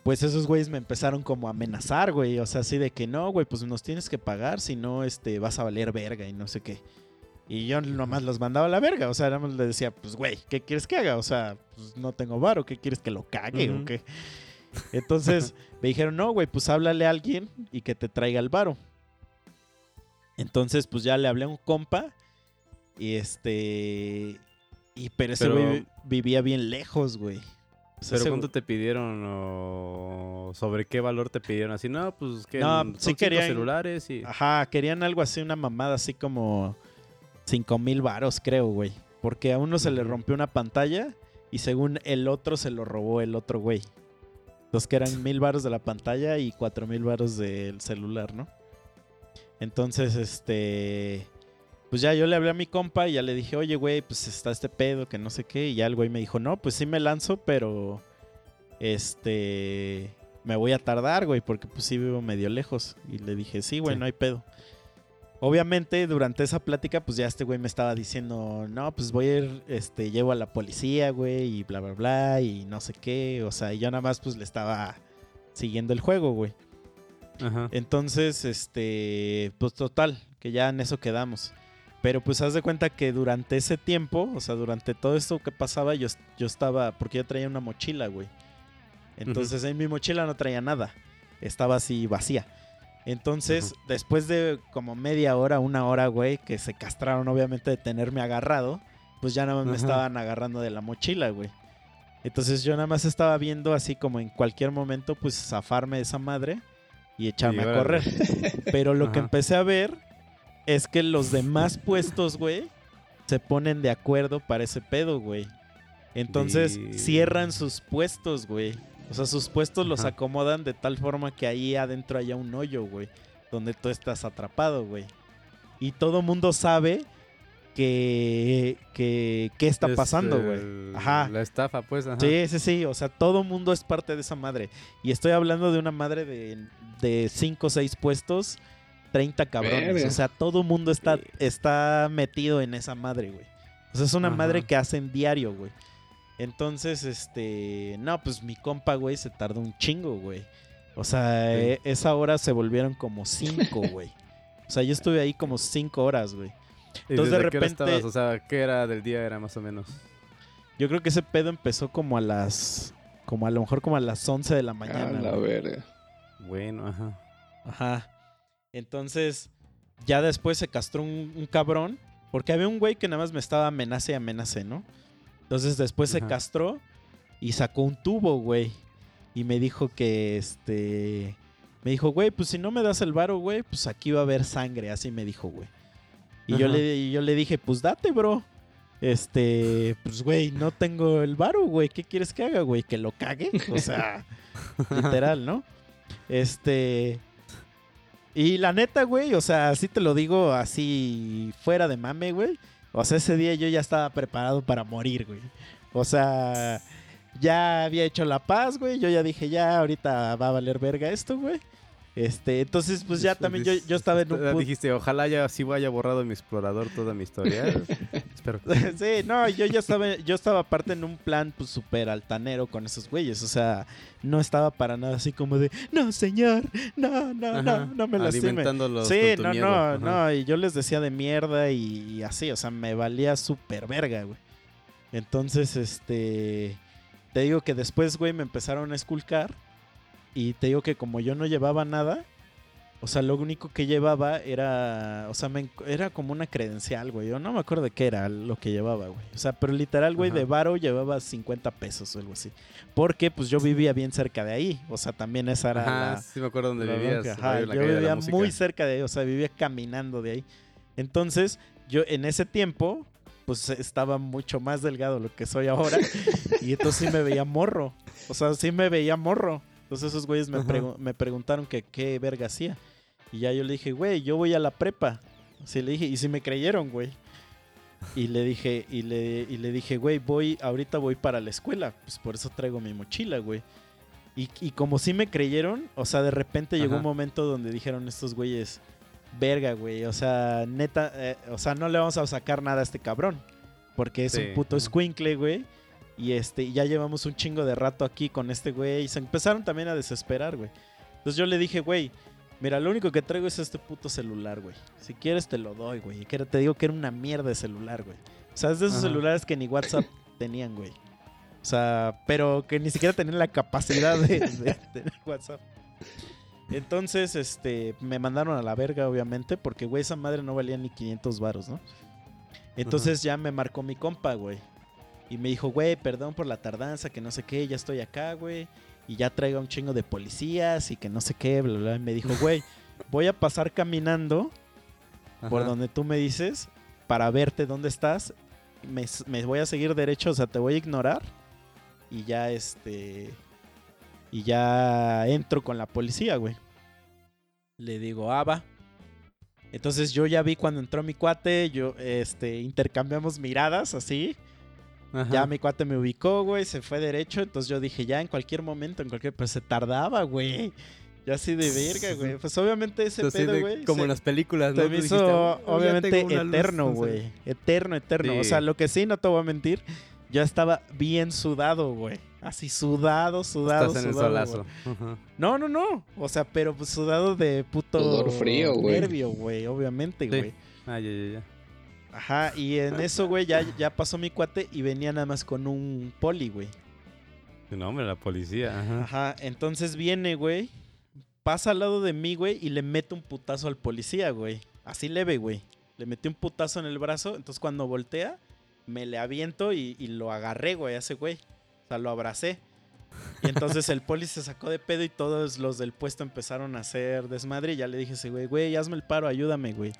Pues esos güeyes me empezaron como a amenazar, güey. O sea, así de que no, güey, pues nos tienes que pagar, si no, este, vas a valer verga y no sé qué. Y yo nomás los mandaba a la verga. O sea, nada más le decía, pues, güey, ¿qué quieres que haga? O sea, pues no tengo varo, ¿qué quieres que lo cague o qué? Entonces me dijeron, no, güey, pues háblale a alguien y que te traiga el varo. Entonces, pues ya le hablé a un compa. Y este. Y pero ese Pero- güey vivía bien lejos, güey. Pero ese ¿cuánto güey- te pidieron o sobre qué valor te pidieron? Así, no, pues que No, son sí querían- celulares y... Ajá, querían algo así, una mamada así como 5 mil varos, creo, güey. Porque a uno se le rompió una pantalla y según el otro se lo robó el otro güey. Entonces que eran mil varos de la pantalla y cuatro mil varos del celular, ¿no? Entonces, este... Pues ya yo le hablé a mi compa y ya le dije, oye, güey, pues está este pedo, que no sé qué. Y ya el güey me dijo, no, pues sí me lanzo, pero... Este... me voy a tardar, güey, porque pues sí vivo medio lejos. Y le dije, sí, güey, Sí. no hay pedo. Obviamente, durante esa plática, pues ya este güey me estaba diciendo, no, pues voy a ir, este, llevo a la policía, güey, y bla, bla, bla, y no sé qué. O sea, y yo nada más, pues le estaba siguiendo el juego, güey. Ajá. Entonces, este, pues total, que ya en eso quedamos. Pero pues haz de cuenta que durante ese tiempo, o sea, durante todo esto que pasaba, yo, yo estaba, porque yo traía una mochila, güey. Entonces en mi mochila no traía nada, estaba así vacía. Entonces, después de como media hora, una hora, güey, que se castraron obviamente de tenerme agarrado, pues ya nada más me estaban agarrando de la mochila, güey. Entonces yo nada más estaba viendo así como en cualquier momento, pues zafarme de esa madre y echarme Y a correr. Pero lo que empecé a ver es que los demás puestos, güey, se ponen de acuerdo para ese pedo, güey. Entonces cierran sus puestos, güey. O sea, sus puestos los acomodan de tal forma que ahí adentro haya un hoyo, güey. Donde tú estás atrapado, güey. Y todo mundo sabe que, que, qué está Es, pasando, güey. Ajá. La estafa, pues. Ajá. Sí, sí, sí. O sea, todo mundo es parte de esa madre. Y estoy hablando de una madre de, de 5 o 6 puestos, 30 cabrones. Verga. O sea, todo mundo está, Sí. está metido en esa madre, güey. O sea, es una Ajá. madre que hacen diario, güey. Entonces, este. No, pues mi compa, güey, se tardó un chingo, güey. O sea, Sí. eh, esa hora se volvieron como 5, güey. O sea, yo estuve ahí como 5 horas, güey. ¿Y Entonces, de desde qué hora repente- estabas? O sea, ¿qué era del día era más o menos? Yo creo que ese pedo empezó como a las. Como a lo mejor como a las 11 de la A mañana. la güey. verga. Bueno, ajá. Ajá. Entonces, ya después se castró un, un cabrón. Porque había un güey que nada más me estaba amenace y amenace, ¿no? Entonces después se castró y sacó un tubo, güey. Y me dijo que este. Me dijo, güey, pues si no me das el varo, güey, pues aquí va a haber sangre. Así me dijo, güey. Y yo le, yo le dije, pues date, bro. Este, pues güey, no tengo el varo, güey. ¿Qué quieres que haga, güey? ¿Que lo cague? O sea, literal, ¿no? Este. Y la neta, güey, o sea, así te lo digo así fuera de mame, güey. O sea, ese día yo ya estaba preparado para morir, güey. O sea, ya había hecho la paz, güey. Yo ya dije, ya ahorita va a valer verga esto, güey. Este, entonces, pues ya también yo, estaba en un. Dijiste, ojalá ya sí vaya borrado en mi explorador toda mi historia. Espero sí, no, yo ya estaba, yo estaba aparte en un plan pues súper altanero con esos güeyes. O sea, no estaba para nada así como de, no, señor, no, no, Ajá. no, no me lastime. Sí, no, miedo. no, Ajá. no, y yo les decía de mierda y, y así, o sea, me valía súper verga, güey. Entonces, este, te digo que después, güey, me empezaron a esculcar y te digo que como yo no llevaba nada, o sea, lo único que llevaba era, o sea, me era como una credencial, güey. Yo no me acuerdo de qué era lo que llevaba, güey. O sea, pero literal, güey, Ajá. de varo llevaba 50 pesos o algo así. Porque pues yo vivía bien cerca de ahí. O sea, también esa era Ajá, la, sí me acuerdo dónde vivías. Ajá, yo vivía muy cerca de ahí, o sea, vivía caminando de ahí. Entonces, yo en ese tiempo, pues estaba mucho más delgado de lo que soy ahora. y entonces sí me veía morro. O sea, sí me veía morro. Entonces esos güeyes me, pregu- me preguntaron que qué verga hacía. Y ya yo le dije, güey, yo voy a la prepa. Así le dije, y sí me creyeron, güey. Y le dije, y le, y le dije, güey, voy, ahorita voy para la escuela. Pues por eso traigo mi mochila, güey. Y, y como sí me creyeron, o sea, de repente llegó un momento donde dijeron estos güeyes, verga, güey, o sea, neta, eh, o sea, no le vamos a sacar nada a este cabrón. Porque es Sí, un puto ajá. squinkle, güey. Y este, y ya llevamos un chingo de rato aquí con este güey. Y se empezaron también a desesperar, güey. Entonces yo le dije, güey, mira, lo único que traigo es este puto celular, güey. Si quieres te lo doy, güey. Y que te digo que era una mierda de celular, güey. O sea, es de esos Ajá. celulares que ni WhatsApp tenían, güey. O sea, pero que ni siquiera tenían la capacidad de, de tener WhatsApp. Entonces, este, me mandaron a la verga, obviamente, porque, güey, esa madre no valía ni 500 varos, ¿no? Entonces ya me marcó mi compa, güey. Y me dijo, güey, perdón por la tardanza, que no sé qué, ya estoy acá, güey. Y ya traigo un chingo de policías y que no sé qué, bla, bla. Y me dijo, güey, voy a pasar caminando por donde tú me dices para verte dónde estás. Me, me voy a seguir derecho, o sea, te voy a ignorar. Y ya, este... Y ya entro con la policía, güey. Le digo, ah, va. Entonces yo ya vi cuando entró mi cuate, yo, este, intercambiamos miradas así. Ajá. Ya mi cuate me ubicó, güey, se fue derecho, entonces yo dije, ya en cualquier momento, en cualquier... Pues se tardaba, güey. Ya así de verga, güey. Pues obviamente ese pedo, güey. Como se- en las películas, ¿no? me dijiste, hizo "Oh, obviamente tengo una luz", eterno, no sé. güey. Eterno, eterno. O sea, lo que sí, no te voy a mentir, yo estaba bien sudado, güey. Así sudado, sudado, Estás en el sudado, solazo. No, no, no. O sea, pero pues sudado de puto Sudor frío, güey. nervio, güey, obviamente, Sí. güey. Ah, ya, ya, ya. Ajá, y en eso, güey, ya, ya pasó mi cuate y venía nada más con un poli, güey. No, hombre, la policía. Ajá. Ajá, entonces viene, güey, pasa al lado de mí, güey, y le mete un putazo al policía, güey. Así leve, güey. Le metí un putazo en el brazo, entonces cuando voltea, me le aviento y, y lo agarré, güey, a ese güey. O sea, lo abracé. Y entonces el poli se sacó de pedo y todos los del puesto empezaron a hacer desmadre. Y ya le dije a ese güey, güey, hazme el paro, ayúdame, güey.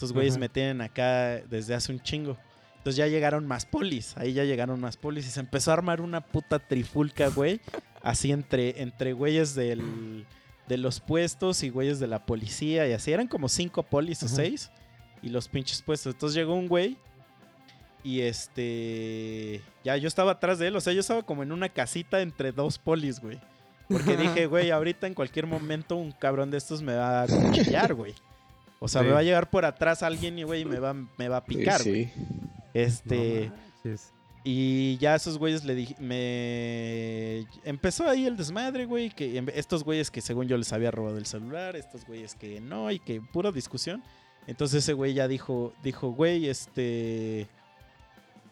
Estos güeyes Ajá. me tienen acá desde hace un chingo. Entonces ya llegaron más polis, ahí ya llegaron más polis y se empezó a armar una puta trifulca, güey. Así entre, entre güeyes del, de los puestos y güeyes de la policía y así. Eran como cinco polis o seis y los pinches puestos. Entonces llegó un güey y este... Ya yo estaba atrás de él, o sea, yo estaba como en una casita entre dos polis, güey. Porque dije, güey, ahorita en cualquier momento un cabrón de estos me va a cuchillar, güey. O sea, Sí. me va a llegar por atrás alguien y, güey, me va, me va a picar, güey. sí. Este... No. Y ya esos güeyes le dije, me... Empezó ahí el desmadre, güey, que estos güeyes que según yo les había robado el celular, estos güeyes que no, y que pura discusión. Entonces ese güey ya dijo, dijo, güey, este...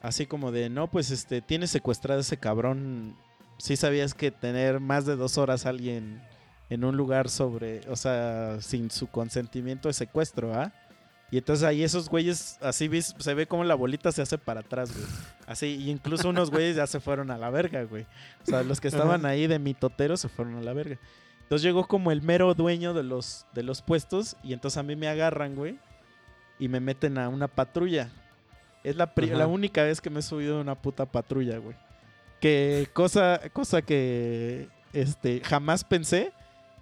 Así como de, no, pues este, tienes secuestrado a ese cabrón. Sí sabías que tener más de dos horas a alguien en un lugar sobre, o sea, sin su consentimiento es secuestro, ¿ah? Y entonces ahí esos güeyes, así se ve como la bolita se hace para atrás, güey. Así, y incluso unos güeyes ya se fueron a la verga, güey. O sea, los que estaban ahí de mitoteros se fueron a la verga. Entonces llegó como el mero dueño de los, de los puestos y entonces a mí me agarran, güey, y me meten a una patrulla. Es la, pri- la única vez que me he subido a una puta patrulla, güey. Que cosa, cosa que este, jamás pensé,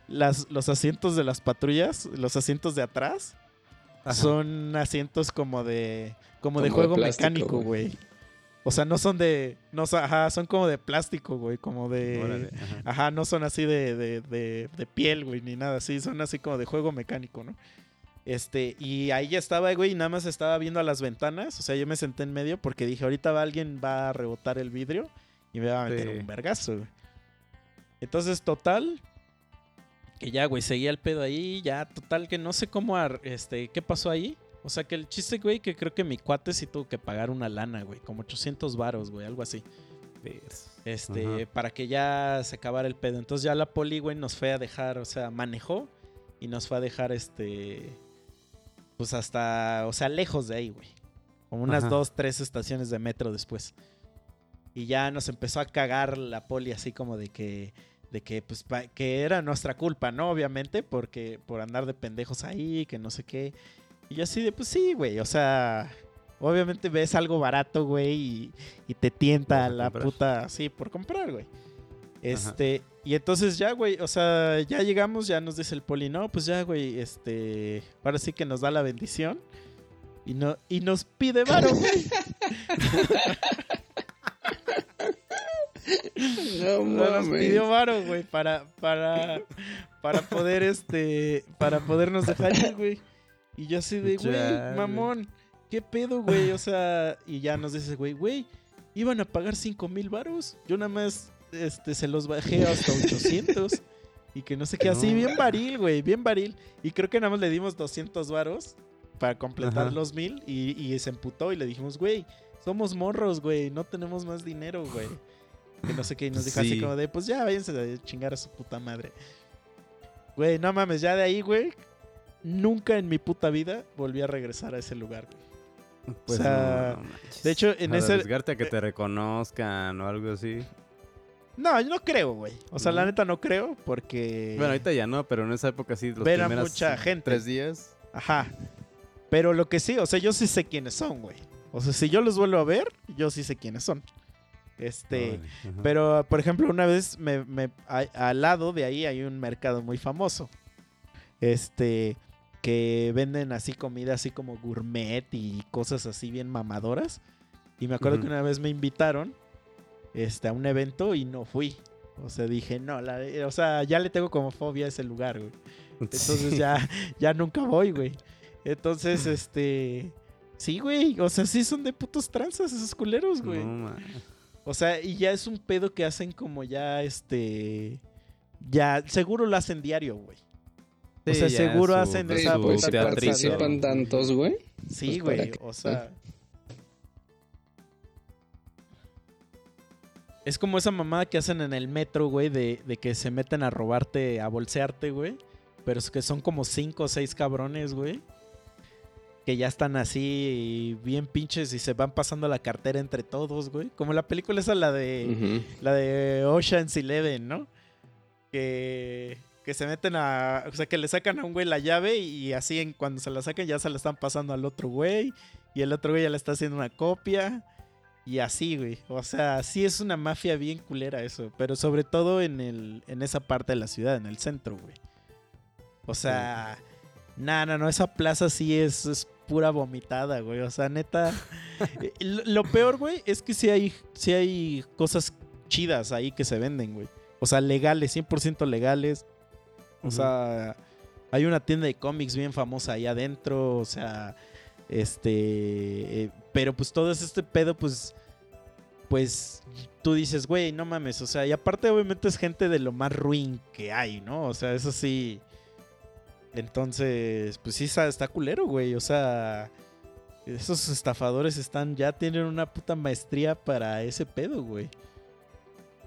las, los asientos de las patrullas, los asientos de atrás, Ajá. son asientos como de como, de Como de juego plástico, mecánico, güey. O sea, no son de no son, ajá, son como de plástico, güey, como de Órale, ajá. Ajá, no son así de, de, de, de piel, güey, ni nada así, son así como de juego mecánico, ¿no? Este, y ahí ya estaba, güey, y nada más estaba viendo a las ventanas, o sea, yo me senté en medio porque dije, ahorita va alguien va a rebotar el vidrio y me va a meter Sí. un vergazo, güey. Entonces, total, que ya, güey, seguía el pedo ahí, ya, total, que no sé cómo, ar- este, qué pasó ahí. O sea, que el chiste, güey, que creo que mi cuate sí tuvo que pagar una lana, güey, como 800 varos, güey, algo así. Este, Ajá. para que ya se acabara el pedo. Entonces ya la poli, güey, nos fue a dejar, o sea, manejó y nos fue a dejar, este, pues hasta, o sea, lejos de ahí, güey. Como unas Ajá. dos, tres estaciones de metro después. Y ya nos empezó a cagar la poli así como de que, de que, pues, pa- que era nuestra culpa, ¿no? Obviamente, porque por andar de pendejos ahí, que no sé qué. Y yo así de, pues sí, güey, o sea, obviamente ves algo barato, güey, y, y te tienta la comprar. puta, sí, por comprar, güey. Este, y entonces ya, güey, o sea, ya llegamos, ya nos dice el poli, no, pues ya, güey, este, ahora sí que nos da la bendición. Y, no, y nos pide varo, güey. No Nos mames. pidió varo, güey, para, para, para poder, este, para podernos dejar ir, güey. Y yo así de, güey, mamón, ¿qué pedo, güey? O sea, y ya nos dice, güey, güey, iban a pagar 5 mil varos. Yo nada más, este, se los bajé hasta 800. Y que no sé qué, así, bien varil, güey, bien varil. Y creo que nada más le dimos 200 varos para completar Ajá. los mil. Y, y se emputó y le dijimos, güey, somos morros, güey, no tenemos más dinero, güey. Que no sé qué, y nos dijo así Sí. como de, pues ya váyanse a chingar a su puta madre. Güey, no mames, ya de ahí, güey, nunca en mi puta vida volví a regresar a ese lugar, güey. Pues o sea, no, no. De hecho, en A ese... arriesgarte a que te reconozcan o algo así. No, yo no creo, güey. O sea, ¿No? la neta no creo porque... Bueno, ahorita ya no, pero en esa época sí, los Ver a mucha gente. tres días. Ajá. Pero lo que sí, o sea, yo sí sé quiénes son, güey. O sea, si yo los vuelvo a ver, yo sí sé quiénes son. Este... Pero, por ejemplo, una vez me, me- a- al lado de ahí hay un mercado muy famoso. Este, que venden así comida así como gourmet y cosas así bien mamadoras. Y me acuerdo que una vez me invitaron este, a un evento y no fui. O sea, dije, no, la, o sea, ya le tengo como fobia a ese lugar, güey. Entonces ya, ya nunca voy, güey. Entonces, este. Sí, güey. O sea, sí son de putos tranzas esos culeros, güey. No. O sea, y ya es un pedo que hacen como ya, este. Ya, seguro lo hacen diario, güey. O sea, seguro su- hacen su esa teatrito. participan tantos, güey. Sí, Pues, ¿para güey. O sea. Es como esa mamada que hacen en el metro, güey, de, de que se meten a robarte, a bolsearte, güey. Pero es que son como cinco o seis cabrones, güey. Que ya están así bien pinches y se van pasando la cartera entre todos, güey. Como la película esa, la de. La de Ocean's Eleven, ¿no? Que, que se meten a. O sea, que le sacan a un güey la llave y así en, cuando se la sacan ya se la están pasando al otro güey. Y el otro güey ya le está haciendo una copia. Y así, güey. O sea, sí es una mafia bien culera eso. Pero sobre todo en, el, en esa parte de la ciudad, en el centro, güey. O sea, no, no, no. Esa plaza sí es, es pura vomitada, güey. O sea, neta. eh, lo, peor, güey, es que sí hay, sí hay cosas chidas ahí que se venden, güey. O sea, legales, 100% legales. O sea, hay una tienda de cómics bien famosa ahí adentro. O sea, este. eh, pero pues todo es este pedo, pues. Pues tú dices, güey, no mames. O sea, y aparte, obviamente es gente de lo más ruin que hay, ¿no? O sea, eso sí. Entonces, pues sí está, está culero, güey. O sea, esos estafadores están, ya tienen una puta maestría para ese pedo, güey.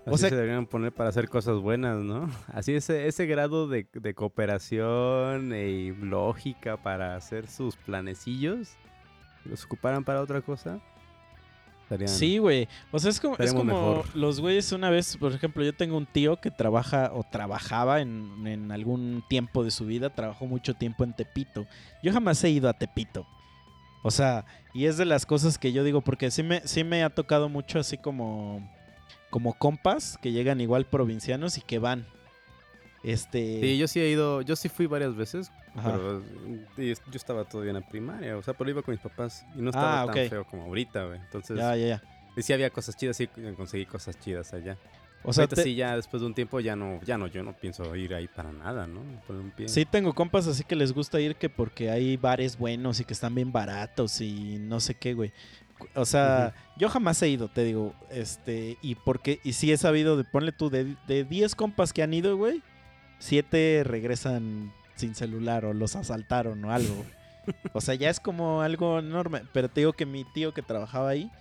Así O sea- se deberían poner para hacer cosas buenas, ¿no? Así ese, ese grado de, de cooperación y lógica para hacer sus planecillos, los ocuparan para otra cosa. Estarían- Sí, güey. O sea, es como, es como mejor. los güeyes una vez, por ejemplo, yo tengo un tío que trabaja o trabajaba en, en algún tiempo de su vida, trabajó mucho tiempo en Tepito. Yo jamás he ido a Tepito. O sea, y es de las cosas que yo digo, porque sí me, sí me ha tocado mucho así como, como compas que llegan igual provincianos y que van. Este. Sí, yo sí he ido, yo sí fui varias veces, Ajá. pero y yo estaba todavía en la primaria, o sea, pero iba con mis papás y no estaba Ah, tan ok. feo como ahorita, güey. Entonces, ya, ya, ya. y sí había cosas chidas, sí conseguí cosas chidas allá. O sea, ahorita te- sí, ya después de un tiempo ya no, ya no, yo no pienso ir ahí para nada, ¿no? Poner un pie. Sí, tengo compas así que les gusta ir que porque hay bares buenos y que están bien baratos y no sé qué, güey. O sea, yo jamás he ido, te digo, este, y porque, y sí he sabido de, ponle tú, de, de 10 compas que han ido, güey, 7 regresan sin celular o los asaltaron o algo. O sea, ya es como algo enorme. Pero te digo que mi tío que trabajaba ahí,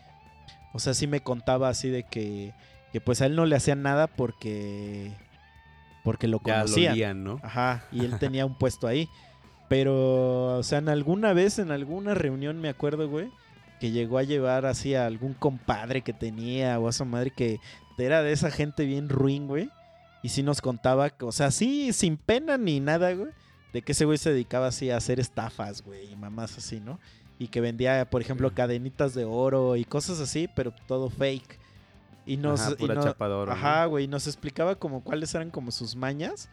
o sea, sí me contaba así de que, que pues a él no le hacían nada porque, porque lo ya lo conocían. ¿no? Ajá, y él tenía un puesto ahí. Pero, o sea, en alguna vez, en alguna reunión, me acuerdo, güey, que llegó a llevar así a algún compadre que tenía o a su madre que era de esa gente bien ruin, güey. Y sí nos contaba, que, o sea, sí, sin pena ni nada, güey, de que ese güey se dedicaba así a hacer estafas, güey, y mamás así, ¿no? Y que vendía, por ejemplo, cadenitas de oro y cosas así, pero todo fake. Y nos, Ajá, y pura ¿no? Ajá, güey, nos explicaba como cuáles eran como sus mañas.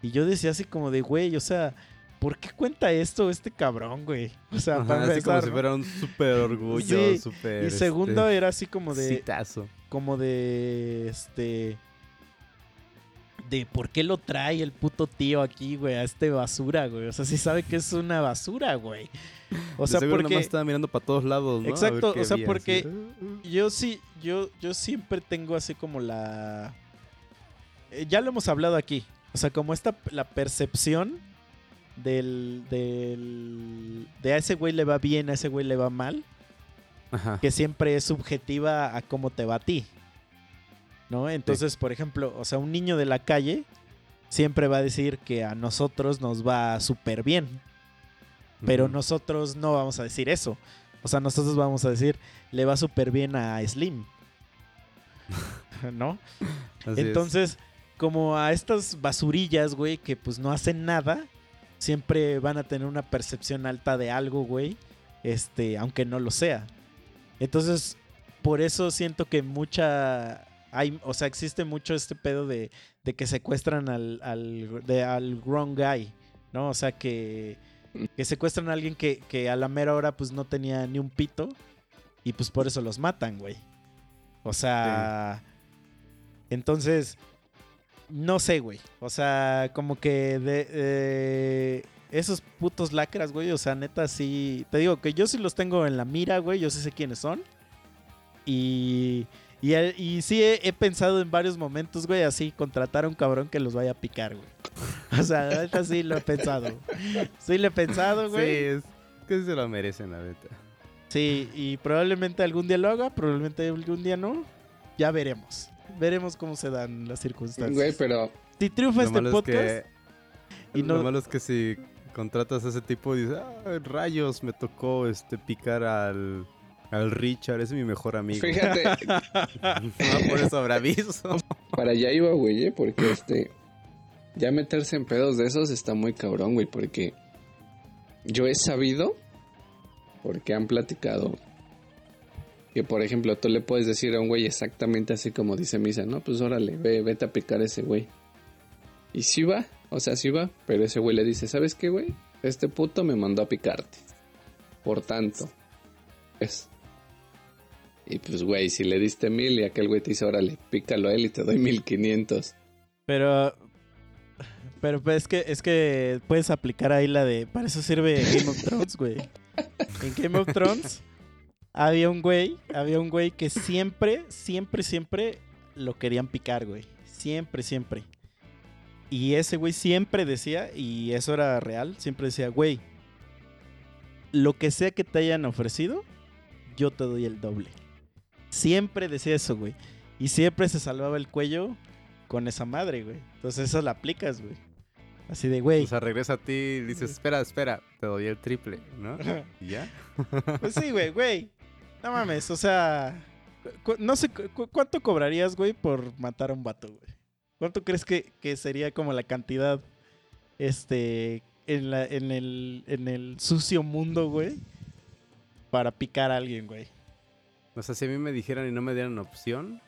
Y yo decía así como de, güey, o sea, ¿por qué cuenta esto este cabrón, güey? O sea, Ajá, para así como empezar, si ¿no? fuera un súper orgullo, Sí, súper... Y segundo era así como este, de, citazo. como de, este, de por qué lo trae el puto tío aquí, güey, a este basura, güey. O sea, sí sabe que es una basura, güey. O sea, porque nomás estaba mirando para todos lados, Exacto, o sea, había, porque- "Uh, uh". yo sí, yo, yo siempre tengo así como la, eh, ya lo hemos hablado aquí, o sea, como esta la percepción del, del, de a ese güey le va bien, a ese güey le va mal, Ajá. que siempre es subjetiva a cómo te va a ti. ¿No? Entonces, por ejemplo, o sea, un niño de la calle siempre va a decir que a nosotros nos va súper bien, pero nosotros no vamos a decir eso. O sea, nosotros vamos a decir, le va súper bien a Slim. ¿No? Así es. Entonces, como a estas basurillas, güey, que pues no hacen nada, siempre van a tener una percepción alta de algo, güey, este, aunque no lo sea. Entonces, por eso siento que mucha, hay, o sea, existe mucho este pedo de, de que secuestran al, al, de- al wrong guy, ¿no? O sea, que, que secuestran a alguien que, que a la mera hora pues no tenía ni un pito. Y pues por eso los matan, güey. O sea. Entonces. No sé, güey. O sea, como que de. eh, esos putos lacras, güey. O sea, neta, sí. Te digo que yo sí los tengo en la mira, güey. Yo sí sé quiénes son. Y. Y, y sí he, he pensado en varios momentos, güey, así, contratar a un cabrón que los vaya a picar, güey. O sea, la neta sí lo he pensado. Sí lo he pensado, Sí, güey. es que sí se lo merecen, la neta. Sí, y probablemente algún día lo haga, probablemente algún día no. Ya veremos. Veremos cómo se dan las circunstancias. Güey, pero si triunfa Lo este es podcast, que, y no- lo malo es que si contratas a ese tipo y dices, ah, rayos, me tocó este picar al, al Richard, es mi mejor amigo. fíjate, No, por eso habrá aviso. para allá iba, güey, ¿eh? porque este. Ya meterse en pedos de esos está muy cabrón, güey, porque yo he sabido, porque han platicado, que por ejemplo tú le puedes decir a un güey exactamente así como dice Misa, no, pues órale, ve, vete a picar a ese güey. Y sí va, o sea, sí va, pero ese güey le dice, ¿sabes qué, güey? Este puto me mandó a picarte. Por tanto, es. Y pues, güey, si le diste mil y aquel güey te dice, órale, pícalo a él y te doy mil quinientos. Pero. Pero pues, es que es que puedes aplicar ahí la de. Para eso sirve Game of Thrones, güey. En Game of Thrones había un güey, había un güey que siempre, siempre, siempre lo querían picar, güey. Siempre, siempre. Y ese güey siempre decía, y eso era real, siempre decía, güey, lo que sea que te hayan ofrecido, yo te doy el doble. Siempre decía eso, güey. Y siempre se salvaba el cuello con esa madre, güey. Entonces eso la aplicas, güey. Así de, güey. O sea, regresa a ti y dices, espera, espera, te doy el triple, ¿no? Y ya. Pues sí, güey, güey. No mames, o sea. No sé, cu- ¿cuánto cobrarías, güey, por matar a un vato, güey? ¿Cuánto crees que, que sería como la cantidad, este, en, la, en, el, en el sucio mundo, güey, para picar a alguien, güey? O sea, si a mí me dijeran y no me dieran opción,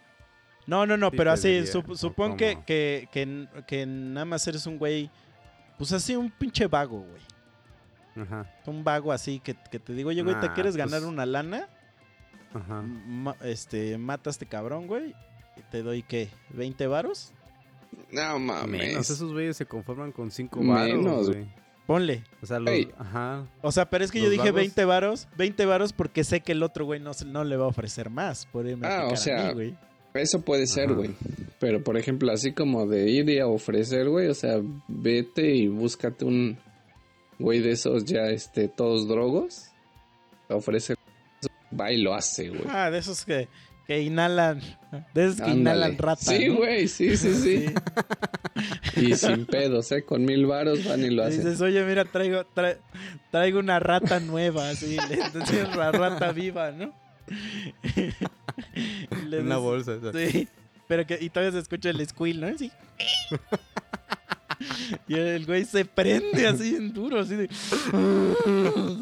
No, no, no, Sí pero así, sup- ¿o supón que, que, que, que nada más eres un güey, pues así, un pinche vago, güey. ajá, Un vago así que, que te digo, oye, güey, ¿te quieres ganar pues- una lana? ajá. Ma- este, mata a este cabrón, güey. Y te doy, ¿qué? ¿20 varos? No mames. Menos, esos güeyes se conforman con cinco Menos, varos, güey. Ponle. O sea, los, Ey. ajá. O sea, pero es que yo dije vagos. 20 varos. 20 varos porque sé que el otro güey no, se- no le va a ofrecer más. Por irme a Ah, o sea, mí, güey. Eso puede ser, Ajá. güey. Pero, por ejemplo, así como de ir y a ofrecer, güey, o sea, vete y búscate un güey de esos ya, este, todos drogos. Ofrece, va y lo hace, güey. Ah, de esos que, que inhalan. De esos que Ándale. inhalan rata. Sí, ¿no? güey, sí, sí, sí. Sí. Y sin pedos, ¿eh? Con mil varos van y lo hacen. dices, oye, mira, traigo, tra- traigo una rata nueva, así. Le enseñas la rata viva, ¿no? Y le Una bolsa. Sí. Pero que, y todavía se escucha el squeal, ¿no? Así. Y el güey se prende así en duro, así de.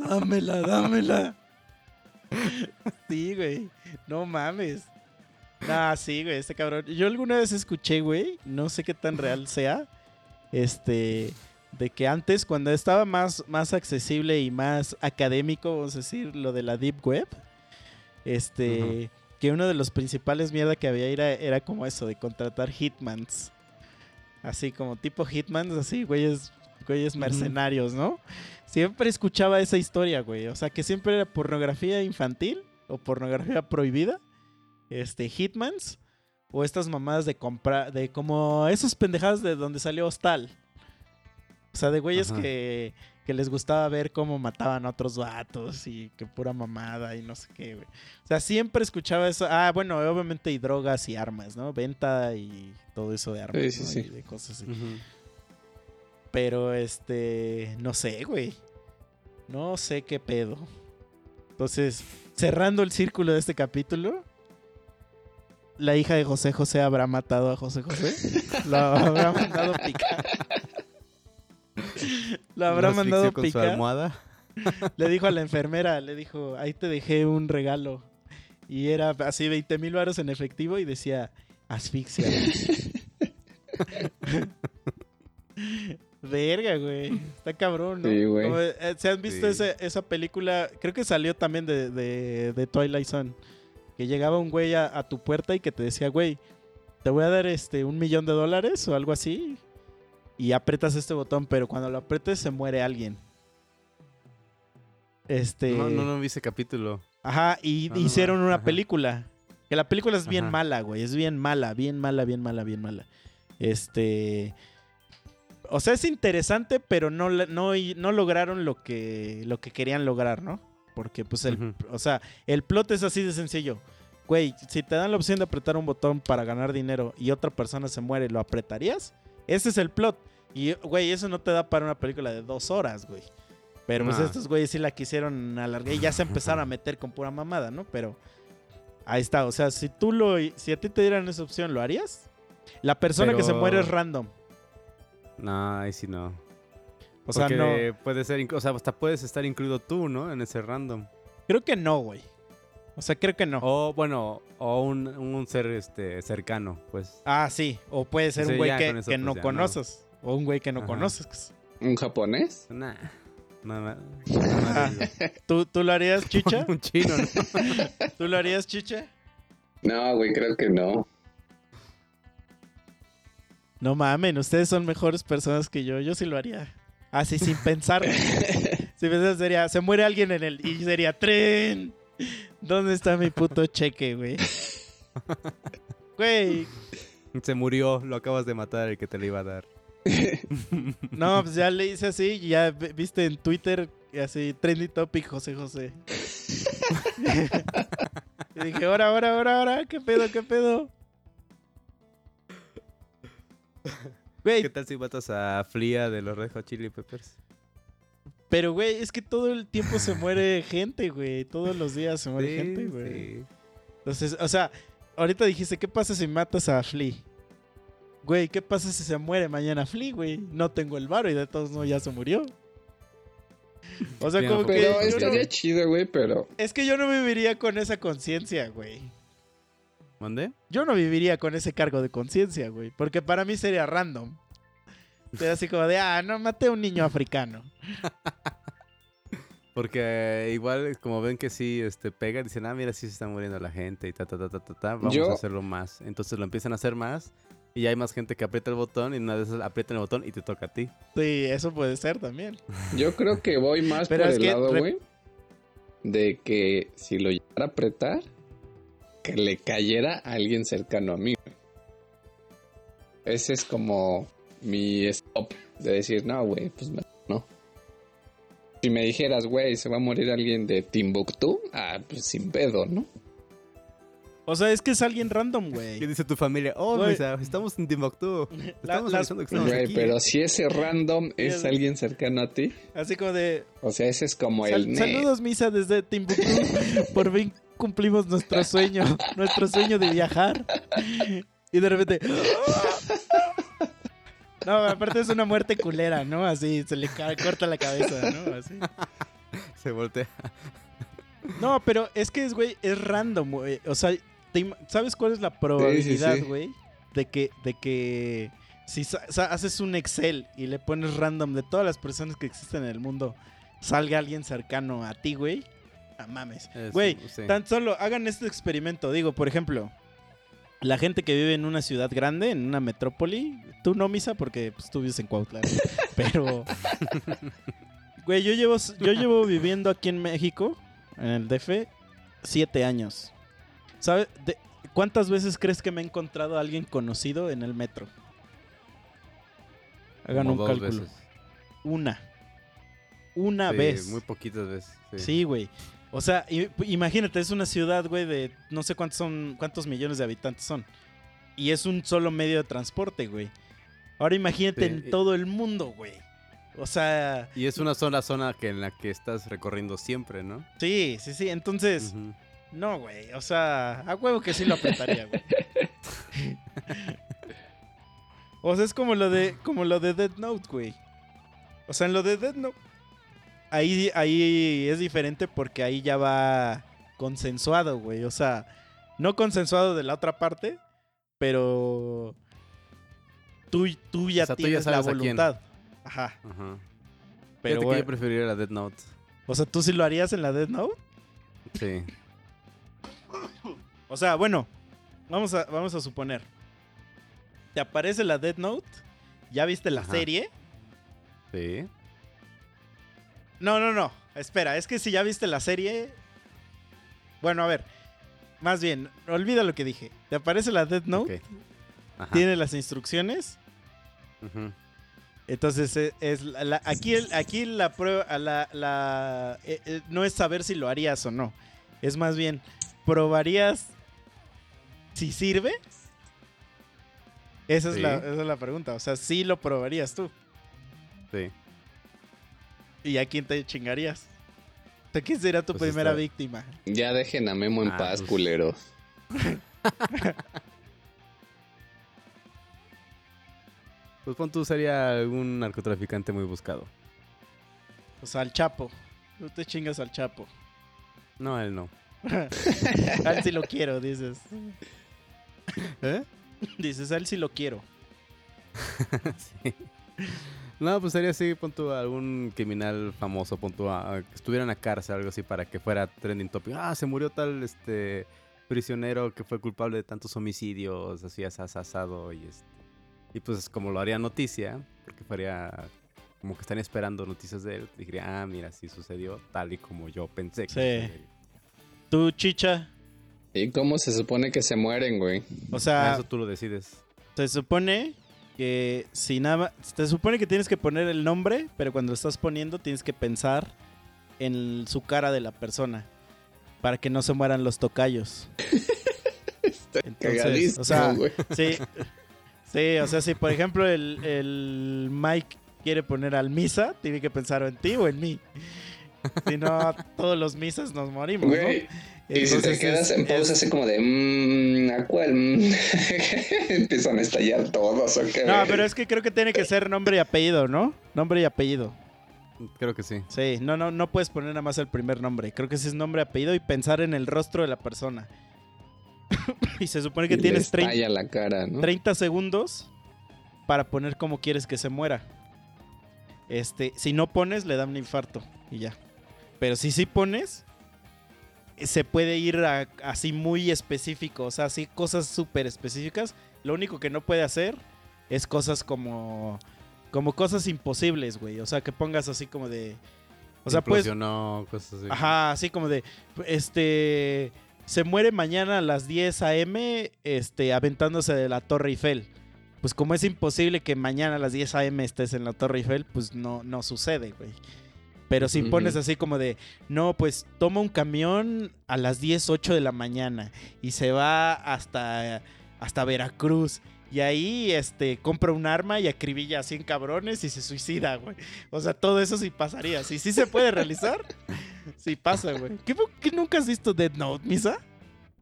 Dámela, dámela. Sí, güey. No mames. Nah, sí, güey, este cabrón. Yo alguna vez escuché, güey, no sé qué tan real sea, este, de que antes, cuando estaba más, más accesible y más académico, vamos a decir, lo de la Deep Web, este, que uno de los principales mierda que había era, era como eso, de contratar hitmans. Así como tipo hitmans, así, güeyes, güeyes mercenarios, ¿no? Siempre escuchaba esa historia, güey. O sea, que siempre era pornografía infantil o pornografía prohibida. Este, hitmans. O estas mamadas de comprar, de como esas pendejadas de donde salió Hostal. O sea, de güeyes Ajá. que, que les gustaba ver cómo mataban a otros vatos y que pura mamada y no sé qué, güey. O sea, siempre escuchaba eso. Ah, bueno, obviamente y drogas y armas, ¿no? Venta y todo eso de armas. Sí, sí, ¿no? sí. Y de cosas así. Pero este, no sé, güey. No sé qué pedo. Entonces, cerrando el círculo de este capítulo, la hija de José José habrá matado a José José. Lo habrá mandado picar. Lo habrá Lo mandado con su picar. almohada. Le dijo a la enfermera, le dijo, ahí te dejé un regalo. Y era así 20 mil varos en efectivo y decía, asfixia. Verga, güey. Está cabrón, ¿no? Sí, güey. Como, eh, ¿Se han visto Sí. ese- esa película? Creo que salió también de, de, de Twilight Zone. Que llegaba un güey a, a tu puerta y que te decía, güey, te voy a dar este un millón de dólares o algo así. Y aprietas este botón, pero cuando lo aprietes se muere alguien. Este. No, no, no vi ese capítulo. Ajá, y No, no, no, hicieron una ajá. película. Que la película es bien Ajá. mala, güey. Es bien mala, bien mala, bien mala, bien mala. Este. O sea, es interesante, pero no, no, no lograron lo que, lo que querían lograr, ¿no? Porque, pues, el, o sea, el plot es así de sencillo. Güey, si te dan la opción de apretar un botón para ganar dinero y otra persona se muere, ¿lo apretarías? Ese es el plot. Y, güey, eso no te da para una película de dos horas, güey. Pero pues estos güeyes sí la quisieron alargar y ya se empezaron a meter con pura mamada, ¿no? Pero ahí está, o sea, si tú lo, si a ti te dieran esa opción, ¿lo harías? La persona que se muere es random. No, ahí sí no. O sea, Porque no, puede ser, o sea, hasta puedes estar incluido tú, ¿no? En ese random. creo que no, güey. O sea, creo que no. O bueno, o un, un ser este cercano, pues. Ah, sí, o puede ser un güey que, eso, que pues, no conoces. O un güey que no Ajá. conoces. ¿Un japonés? Nah. No, no, Ah, ¿Tú, ¿Tú lo harías, Chicha? un chino, ¿no? ¿Tú lo harías, Chicha? No, güey, creo que no. No mamen, ustedes son mejores personas que yo. Yo sí lo haría. Así sin pensar. si pensar sería, se muere alguien en el y sería tren. ¿Dónde está mi puto cheque, güey? Güey, Se murió, lo acabas de matar el que te lo iba a dar. no, pues ya le hice así, y ya viste en Twitter así trendy topic José José. y dije, ahora, ahora, ahora, ahora, ¿qué pedo, qué pedo? Güey, ¿Qué tal si matas a Flia de los Red Hot Chili Peppers? Pero, güey, es que todo el tiempo se muere gente, güey. Todos los días se muere gente, güey. sí. Entonces, o sea, ahorita dijiste, ¿qué pasa si matas a Flea? Güey, ¿qué pasa si se muere mañana Flea, güey? No tengo el varo y de todos modos ya se murió. O sea, como no, que... Pero estaría no- chido, güey, pero... es que yo no viviría con esa conciencia, güey. ¿Mandé? Yo no viviría con ese cargo de conciencia, güey. Porque para mí sería random. Sería así como de, ah, no, maté a un niño africano. Porque igual como ven que sí este, pega, dicen, ah, mira, sí se está muriendo la gente y ta, ta, ta, ta, ta, ta, vamos Yo- a hacerlo más. Entonces lo empiezan a hacer más y ya hay más gente que aprieta el botón y una de esas aprietan el botón y te toca a ti. Sí, eso puede ser también. Yo creo que voy más Pero por es el que lado, re- güey, de que si lo llegara a apretar, que le cayera a alguien cercano a mí. Ese es como mi stop de decir, no, güey, pues me- no. Si me dijeras, güey, se va a morir alguien de Timbuktu, ah, pues sin pedo, ¿no? O sea, es que es alguien random, ¿Qué güey. dice tu familia? Oh, Güey. Misa, estamos en Timbuktu. La- Estamos las- avisando que estamos Güey, aquí. pero si ese random es alguien cercano a ti, Así como de, o sea, ese es como Sal- el... Saludos, Misa, desde Timbuktu. Por fin cumplimos nuestro sueño, nuestro sueño de viajar. Y de repente. No, aparte es una muerte culera, ¿no? Así se le corta la cabeza, ¿no? Así. Se voltea. No, pero es que es, güey, es random, güey. O sea, ¿sabes cuál es la probabilidad, sí. güey? De que, de que si haces un Excel y le pones random de todas las personas que existen en el mundo, salga alguien cercano a ti, güey. Ah, mames. Güey, sí. tan solo hagan este experimento. Digo, por ejemplo, la gente que vive en una ciudad grande, en una metrópoli, tú no, Misa, porque pues, tú vives en Cuautla. Pero, güey, yo llevo, yo llevo viviendo aquí en México, en el DF, siete años. ¿Sabes? ¿Cuántas veces crees que me he encontrado a alguien conocido en el metro? Hagan Como un cálculo. veces. Una. Una Sí, vez. Muy poquitas veces. Sí. Sí, güey. O sea, imagínate, es una ciudad, güey, de no sé cuántos son, cuántos millones de habitantes son. Y es un solo medio de transporte, güey. Ahora imagínate Sí, en y- todo el mundo, güey. O sea, Y es una sola zona que en la que estás recorriendo siempre, ¿no? sí, sí, sí. Entonces, no, güey. O sea, a huevo que sí lo apretaría, güey. o sea, es como lo de, como lo de Dead Note, güey. O sea, en lo de Dead Note, ahí, ahí es diferente porque ahí ya va consensuado, güey. O sea, no consensuado de la otra parte, pero tú, tú ya O sea, tú ya tienes la voluntad. Ajá. Ajá. Pero Fíjate que yo preferiría la Death Note. o sea, ¿tú sí lo harías en la Death Note? Sí. O sea, bueno, vamos a, vamos a suponer. Te aparece la Death Note, ya viste la Ajá. serie. Sí. No, no, no. Espera, es que si ya viste la serie. Bueno, a ver. Más bien, olvida lo que dije. Te aparece la Death Note, tiene las instrucciones. Entonces, eh, es la- la- aquí, aquí la prueba, la, la- eh, eh, no es saber si lo harías o no. Es más bien, ¿probarías si sirve? Esa es, la, esa es la pregunta. O sea, sí lo probarías tú. Sí. ¿Y a quién te chingarías? ¿Quién sería tu Pues primera está- víctima? Ya dejen a Memo en Ah, paz, pues. culeros. Pues pon tú sería algún narcotraficante muy buscado. O sea, al Chapo. Tú te chingas al Chapo. No, él no. a él sí lo quiero, dices. ¿Eh? Dices, a él sí lo quiero. sí. No, pues sería así, pon tú algún criminal famoso, pon tú a- a que estuviera en la cárcel, algo así, para que fuera trending topic. Ah, se murió tal este prisionero que fue culpable de tantos homicidios, así asas- asado y este. Y pues como lo haría noticia, porque fuera como que están esperando noticias de él, diría, ah, mira, sí sucedió tal y como yo pensé que Sí. sucedería". Tú, chicha. ¿Y cómo se supone que se mueren, güey? O Ah, sea, eso tú lo decides. se supone que si nada Se supone que tienes que poner el nombre, pero cuando lo estás poniendo tienes que pensar en su cara de la persona. Para que no se mueran los tocayos. Entonces, o sea. Sí, sí, o sea, si por ejemplo el, el Mike quiere poner al Misa, tiene que pensar en ti o en mí. Si no, todos los Misas nos morimos, ¿no? Y si te quedas en pausa es- así como de, mmm, ¿a cuál? Mm", Empiezan a estallar todos, ¿o qué? No, pero es que creo que tiene que ser nombre y apellido, ¿no? Nombre y apellido. Creo que sí. Sí, no, no, no puedes poner nada más el primer nombre. Creo que ese es nombre, apellido y pensar en el rostro de la persona. y se supone que Y tienes 30, estalla la cara, ¿no? 30 segundos para poner cómo quieres que se muera. Este, si no pones, le da un infarto y ya. Pero si sí pones, se puede ir a- así muy específico, o sea, así cosas súper específicas. Lo único que no puede hacer es cosas como como cosas imposibles, güey. O sea, que pongas así como de o sea, pues cosas así. Ajá, así como de, este, se muere mañana a las 10 a.m., este, aventándose de la Torre Eiffel. Pues como es imposible que mañana a las 10 a.m. estés en la Torre Eiffel, pues no, no sucede, güey. Pero si pones así como de, no, pues toma un camión a las 10, 8 de la mañana y se va hasta, hasta Veracruz. Y ahí, este, compra un arma y acribilla a 100 cabrones y se suicida, güey. O sea, todo eso sí pasaría. Si sí se puede realizar, sí pasa, güey. ¿Qué, qué nunca has visto Dead Note, Misa?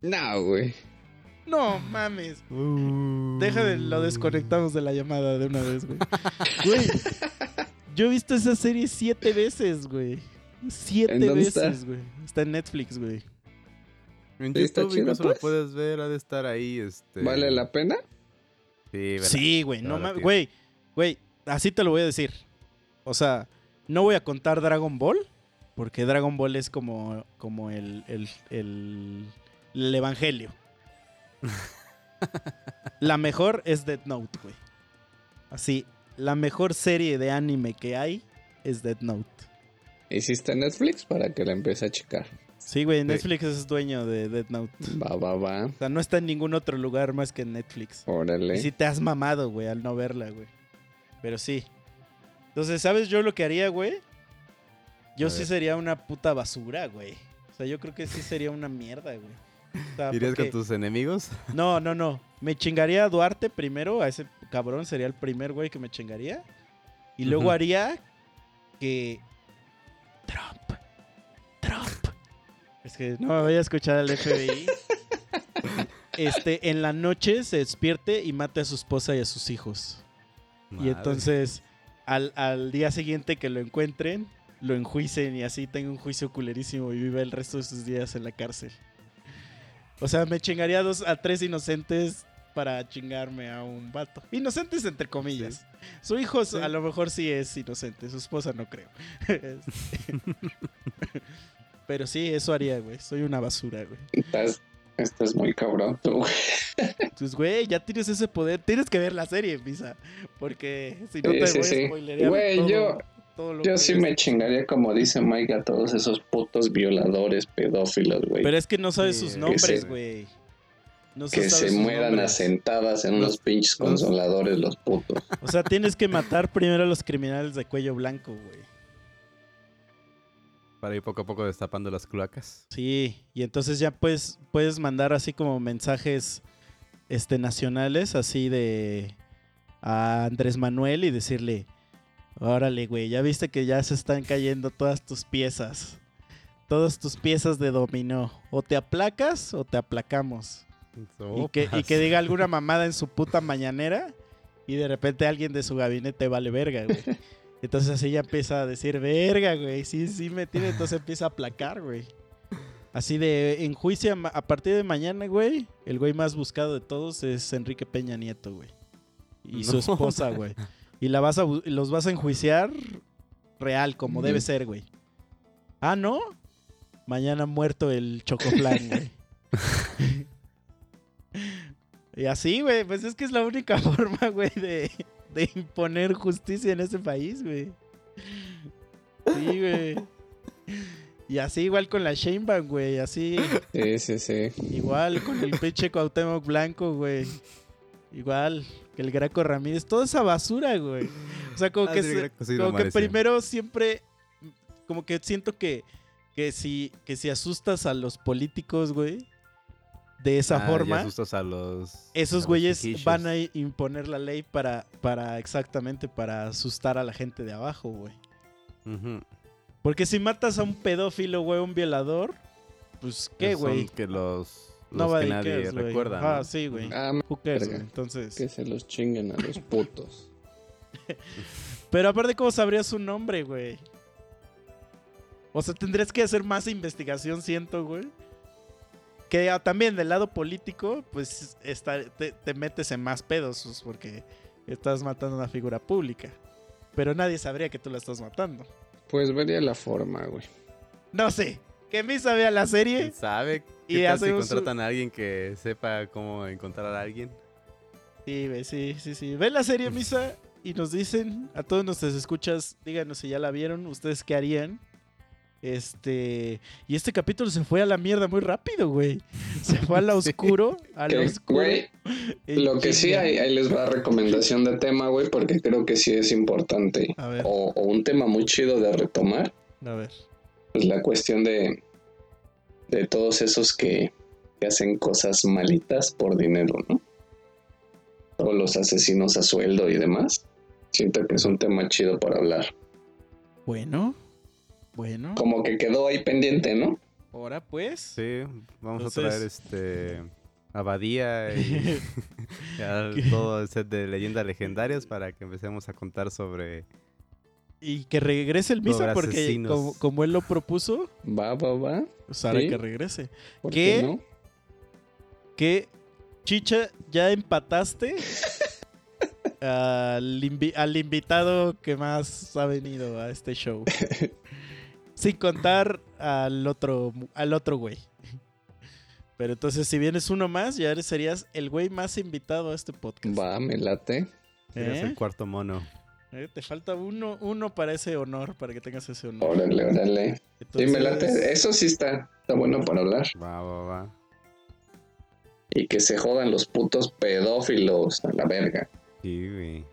No, güey. No, mames. Deja de lo desconectamos de la llamada de una vez, güey. Güey, yo he visto esa serie siete veces, güey. Siete ¿En dónde veces, está? güey. Está en Netflix, güey. En Sí, YouTube incluso pues. lo puedes ver, ha de estar ahí, este... ¿Vale la pena? Sí, ¿verdad? Sí, güey. No mames. Güey, güey, así te lo voy a decir. O sea, no voy a contar Dragon Ball, porque Dragon Ball es como, como el, el, el, el evangelio. la mejor es Death Note, güey. Así, la mejor serie de anime que hay es Death Note. ¿Hiciste Netflix para que la empiece a checar? Sí, güey, Netflix es dueño de Death Note. Va, va, va. O sea, no está en ningún otro lugar más que en Netflix. Órale. Y si te has mamado, güey, al no verla, güey. Pero sí. Entonces, ¿sabes yo lo que haría, güey? Yo A sí ver. sería una puta basura, güey. O sea, yo creo que sí sería una mierda, güey. O sea, ¿Irías porque- con tus enemigos? No, no, no. Me chingaría a Duarte primero. A ese cabrón sería el primer güey que me chingaría. Y luego haría que... Trump. Trump. Es que no me voy a escuchar al FBI. Este, en la noche se despierte y mate a su esposa y a sus hijos. Y entonces, al, al día siguiente que lo encuentren, lo enjuicen y así tenga un juicio culerísimo y vive el resto de sus días en la cárcel. O sea, me chingaría a, dos, a tres inocentes para chingarme a un vato. Inocentes entre comillas. Su hijo Sí. a lo mejor sí es inocente, su esposa no creo. Pero sí, eso haría, güey. Soy una basura, güey. Estás, estás muy cabrón, tú, güey. Pues, güey, ya tienes ese poder. Tienes que ver la serie, Pisa. Porque si no Sí, te sí, voy a sí. spoilerear Güey, todo, yo- todo lo Yo que sí es. me chingaría, como dice Mike, a todos esos putos violadores, pedófilos, güey. Pero es que no sabes Sí, sus nombres, güey. No Que se mueran nombres. asentadas en unos pinches consoladores, los putos. O sea, tienes que matar primero a los criminales de cuello blanco, güey. Para ir poco a poco destapando las cloacas. Sí, y entonces ya puedes, puedes mandar así como mensajes este, nacionales, así de a Andrés Manuel y decirle, órale, güey, ya viste que ya se están cayendo todas tus piezas, todas tus piezas de dominó. O te aplacas o te aplacamos. Y que, y que diga alguna mamada en su puta mañanera y de repente alguien de su gabinete vale verga, güey. Entonces así ya empieza a decir, verga, güey, sí, sí me tiene, entonces empieza a aplacar, güey. Así de enjuicia ma- a partir de mañana, güey, el güey más buscado de todos es Enrique Peña Nieto, güey. Y su esposa, güey. Y la vas a, los vas a enjuiciar real, como debe ser, güey. Ah, ¿no? Mañana muerto el chocoflan, güey. Y así, güey, pues es que es la única forma, güey, de, de imponer justicia en ese país, güey. Sí, güey. Y así igual con la Sheinbaum, güey, así Sí, sí, sí. igual con el pinche Cuauhtémoc Blanco, güey. Igual el Graco Ramírez, toda esa basura, güey. O sea, como Ah, que sí, se- Greco sí lo como que merece. primero siempre como que siento que que si que si asustas a los políticos, güey, de esa Ah, forma, asustas a los. esos güeyes van a imponer la ley para, para exactamente para asustar a la gente de abajo, güey. Porque si matas a un pedófilo, güey, un violador, pues qué, Son güey. que los. No los va que de nadie qué, güey. recuerda. Ah, ¿no? sí, güey. Ah, Who cares? Entonces. que se los chinguen a los putos. Pero aparte, ¿cómo sabrías su nombre, güey? O sea, tendrías que hacer más investigación, siento, güey. Que ah, también del lado político, pues está- te, te metes en más pedos, pues, porque estás matando a una figura pública. Pero nadie sabría que tú la estás matando. Pues vería la forma, güey. No sé. Que Misa vea la serie. ¿Quién sabe? Y ¿Qué tal si contratan a alguien que sepa cómo encontrar a alguien? Sí, güey, sí, sí, sí. Ven la serie, Misa, y nos dicen, a todos nuestros escuchas, díganos si ya la vieron, ustedes qué harían. Este. Y este capítulo se fue a la mierda muy rápido, güey. Se fue al oscuro. Al Que, oscuro. güey, lo que sí, ahí les va recomendación de tema, güey, porque creo que sí es importante. A ver, O, o un tema muy chido de retomar, a ver. Pues la cuestión de, de todos esos que, que hacen cosas malitas por dinero, ¿no? Todos los asesinos a sueldo y demás. Siento que es un tema chido para hablar. Bueno. Bueno. Como que quedó ahí pendiente, ¿no? Ahora pues. Sí, vamos Entonces- a traer este. Abadía y, todo el set de leyendas legendarias para que empecemos a contar sobre. Y que regrese el Misa Sobre porque como, como él lo propuso, Va, va, va. pues ahora Sí. que regrese. ¿Por ¿Qué? qué no? que Chicha ya empataste al, invi- al invitado que más ha venido a este show. Sin contar al otro al otro güey. Pero entonces si vienes uno más, ya eres- serías el güey más invitado a este podcast. Va, me late. ¿Eh? el cuarto mono. Eh, Te falta uno, uno para ese honor, para que tengas ese honor. Órale, órale. Sí, Entonces, me late. Eso sí está, está bueno para hablar. Va, va, va. Y que se jodan los putos pedófilos a la verga. Sí, güey.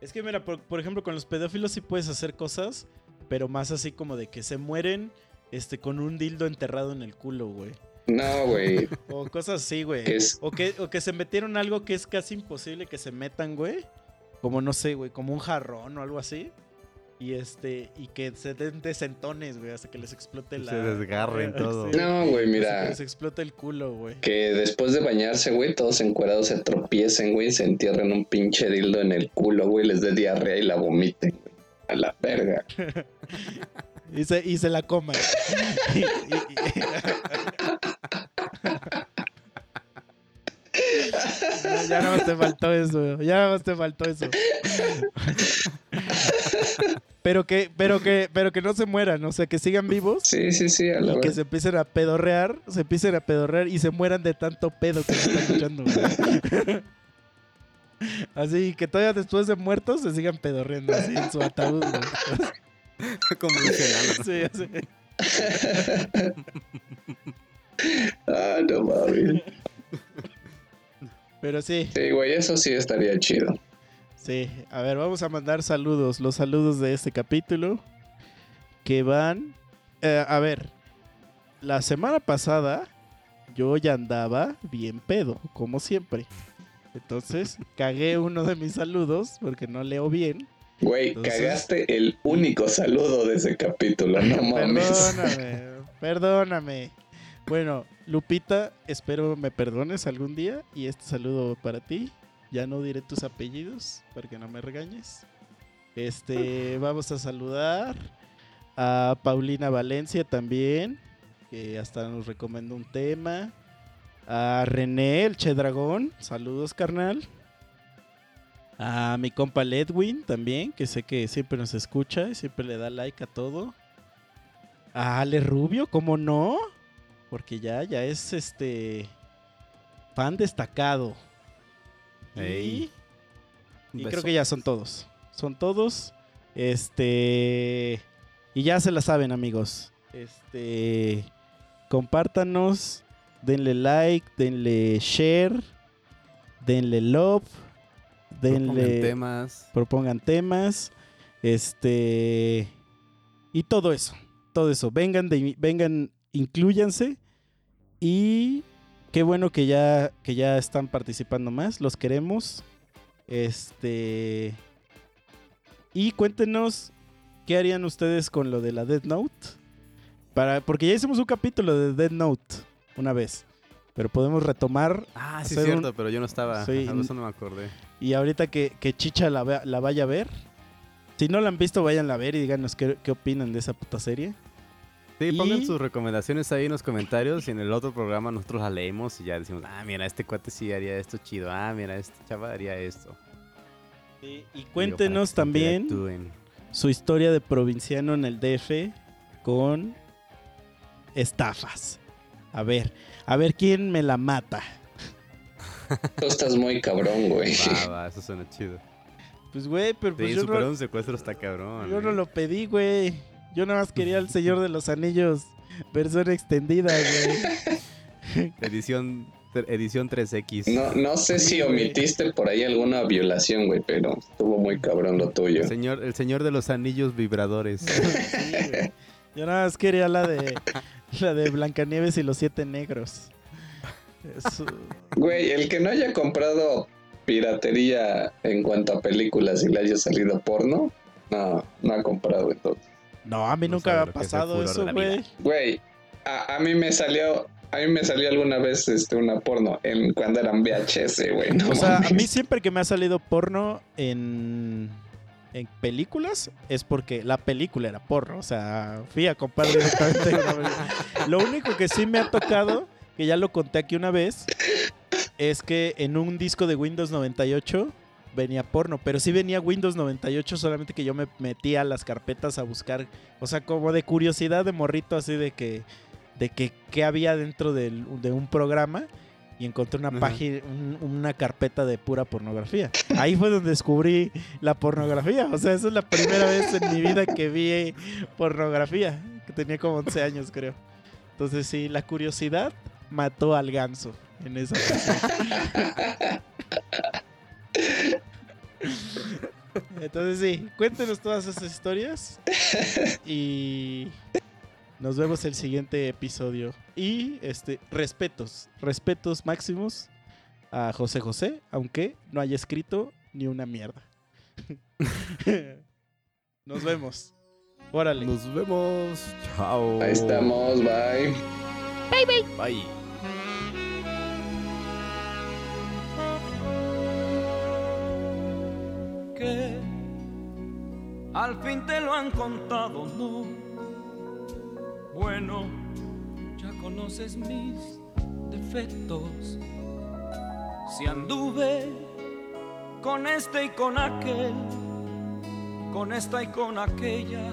Es que mira, por, por ejemplo, con los pedófilos sí puedes hacer cosas, pero más así como de que se mueren este, con un dildo enterrado en el culo, güey. No, güey. O cosas así, güey. ¿Qué es? O que, o que se metieron algo que es casi imposible que se metan, güey. Como no sé, güey, como un jarrón o algo así. Y este, y que se den desentones, güey, hasta que les explote la. Se desgarren todo. Sí, No, güey, hasta que mira. les explote el culo, güey. Que después de bañarse, güey, todos encuerados se tropiecen, güey, y se entierren un pinche dildo en el culo, güey, les dé diarrea y la vomiten, güey. A la verga. Y se, y se la coman. Y- y- y- Ya, ya nada más te faltó eso. Ya nada más te faltó eso. Pero que, pero que, pero que no se mueran, o sea, que sigan vivos Sí, sí, sí, a la y que se empiecen a pedorrear, se empiecen a pedorrear y se mueran de tanto pedo que se están escuchando. güey. Así que todavía después de muertos se sigan pedorreando así en su ataúd. güey. Convulsionando. Sí, así. Ah, no mames. Pero sí, Sí, güey, eso sí estaría chido. sí. A ver, vamos a mandar saludos, los saludos de este capítulo que van... eh, a ver, la semana pasada yo ya andaba bien pedo, como siempre. Entonces, cagué uno de mis saludos porque no leo bien. Güey, Entonces- cagaste el único saludo de ese capítulo, no mames. Perdóname, perdóname. Bueno, Lupita, espero me perdones algún día y este saludo para ti. Ya no diré tus apellidos para que no me regañes. Este, vamos a saludar a Paulina Valencia también, que hasta nos recomendó un tema. A René, el Che Dragón, saludos carnal. A mi compa Ledwin también, que sé que siempre nos escucha y siempre le da like a todo. A Ale Rubio, ¿cómo no? Porque ya, ya es este fan destacado. Y- Ey. y Beso. creo que ya son todos. Son todos. Este. Y ya se la saben, amigos. Este. Compártanos. Denle like. Denle share. Denle love. Propongan Denle. temas. Propongan temas. Este. Y todo eso. Todo eso. Vengan, de, vengan, incluyanse. Y qué bueno que ya, que ya están participando más. Los queremos. Este. Y cuéntenos qué harían ustedes con lo de la Dead Note. Para, porque ya hicimos un capítulo de Dead Note una vez. Pero podemos retomar. Ah, sí, es un- cierto, pero yo no estaba. Sí, no me acordé. Y ahorita que, que Chicha la, la vaya a ver. Si no la han visto, vayan a ver y díganos qué, qué opinan de esa puta serie. Sí, Y- pongan sus recomendaciones ahí en los comentarios y en el otro programa nosotros las leemos y ya decimos, ah, mira, este cuate sí haría esto chido, ah, mira, este chava haría esto. Y cuéntenos también su historia de provinciano en el DF con estafas. A ver, a ver quién me la mata. Tú estás muy cabrón, güey. Va, va, eso suena chido. Pues, güey, pero pues Sí, yo, superar no, un secuestro está cabrón. yo no ¿eh? lo pedí, güey. Yo nada más quería el Señor de los Anillos, versión extendida, güey. Edición, edición 3X. No, no sé si omitiste por ahí alguna violación, güey, pero estuvo muy cabrón lo tuyo. El señor, el señor de los anillos vibradores. Sí. Yo nada más quería la de la de Blancanieves y los siete negros. Eso- Güey, el que no haya comprado piratería en cuanto a películas y le haya salido porno, no, no ha comprado entonces. No, a mí No nunca me ha pasado eso, güey. Güey, a, a mí me salió, a mí me salió alguna vez este una porno en cuando eran VHS, güey. No O sea, a mí siempre que me ha salido porno en, en películas es porque la película era porno. O sea, fui a comprar directamente una película. Lo único que sí me ha tocado, que ya lo conté aquí una vez, es que en un disco de Windows 98 venía porno, pero sí venía Windows 98, solamente que yo me metía a las carpetas a buscar, o sea, como de curiosidad de morrito, así de que, de que qué había dentro del- de un programa y encontré una página, un- una carpeta de pura pornografía. Ahí fue donde descubrí la pornografía, o sea, esa es la primera vez en mi vida que vi pornografía, que tenía como 11 años creo. Entonces sí, la curiosidad mató al ganso en esa ocasión. Entonces sí, cuéntenos todas esas historias y nos vemos el siguiente episodio. Y este respetos, respetos máximos a José José, aunque no haya escrito ni una mierda. Nos vemos. Órale. Nos vemos. Chao. Ahí estamos, bye. Bye. que al fin te lo han contado, ¿no? Bueno, ya conoces mis defectos. Si anduve con este y con aquel, con esta y con aquella,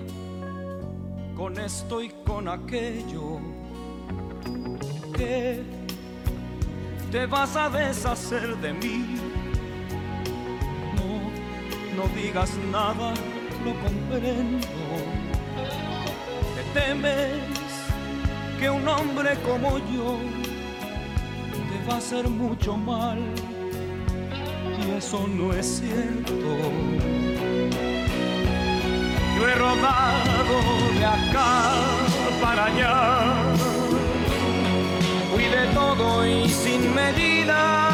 con esto y con aquello, que te vas a deshacer de mí. No, no digas nada, lo comprendo. Te temes que un hombre como yo te va a hacer mucho mal y eso no es cierto. Yo he rodado de acá para allá, fui de todo y sin medida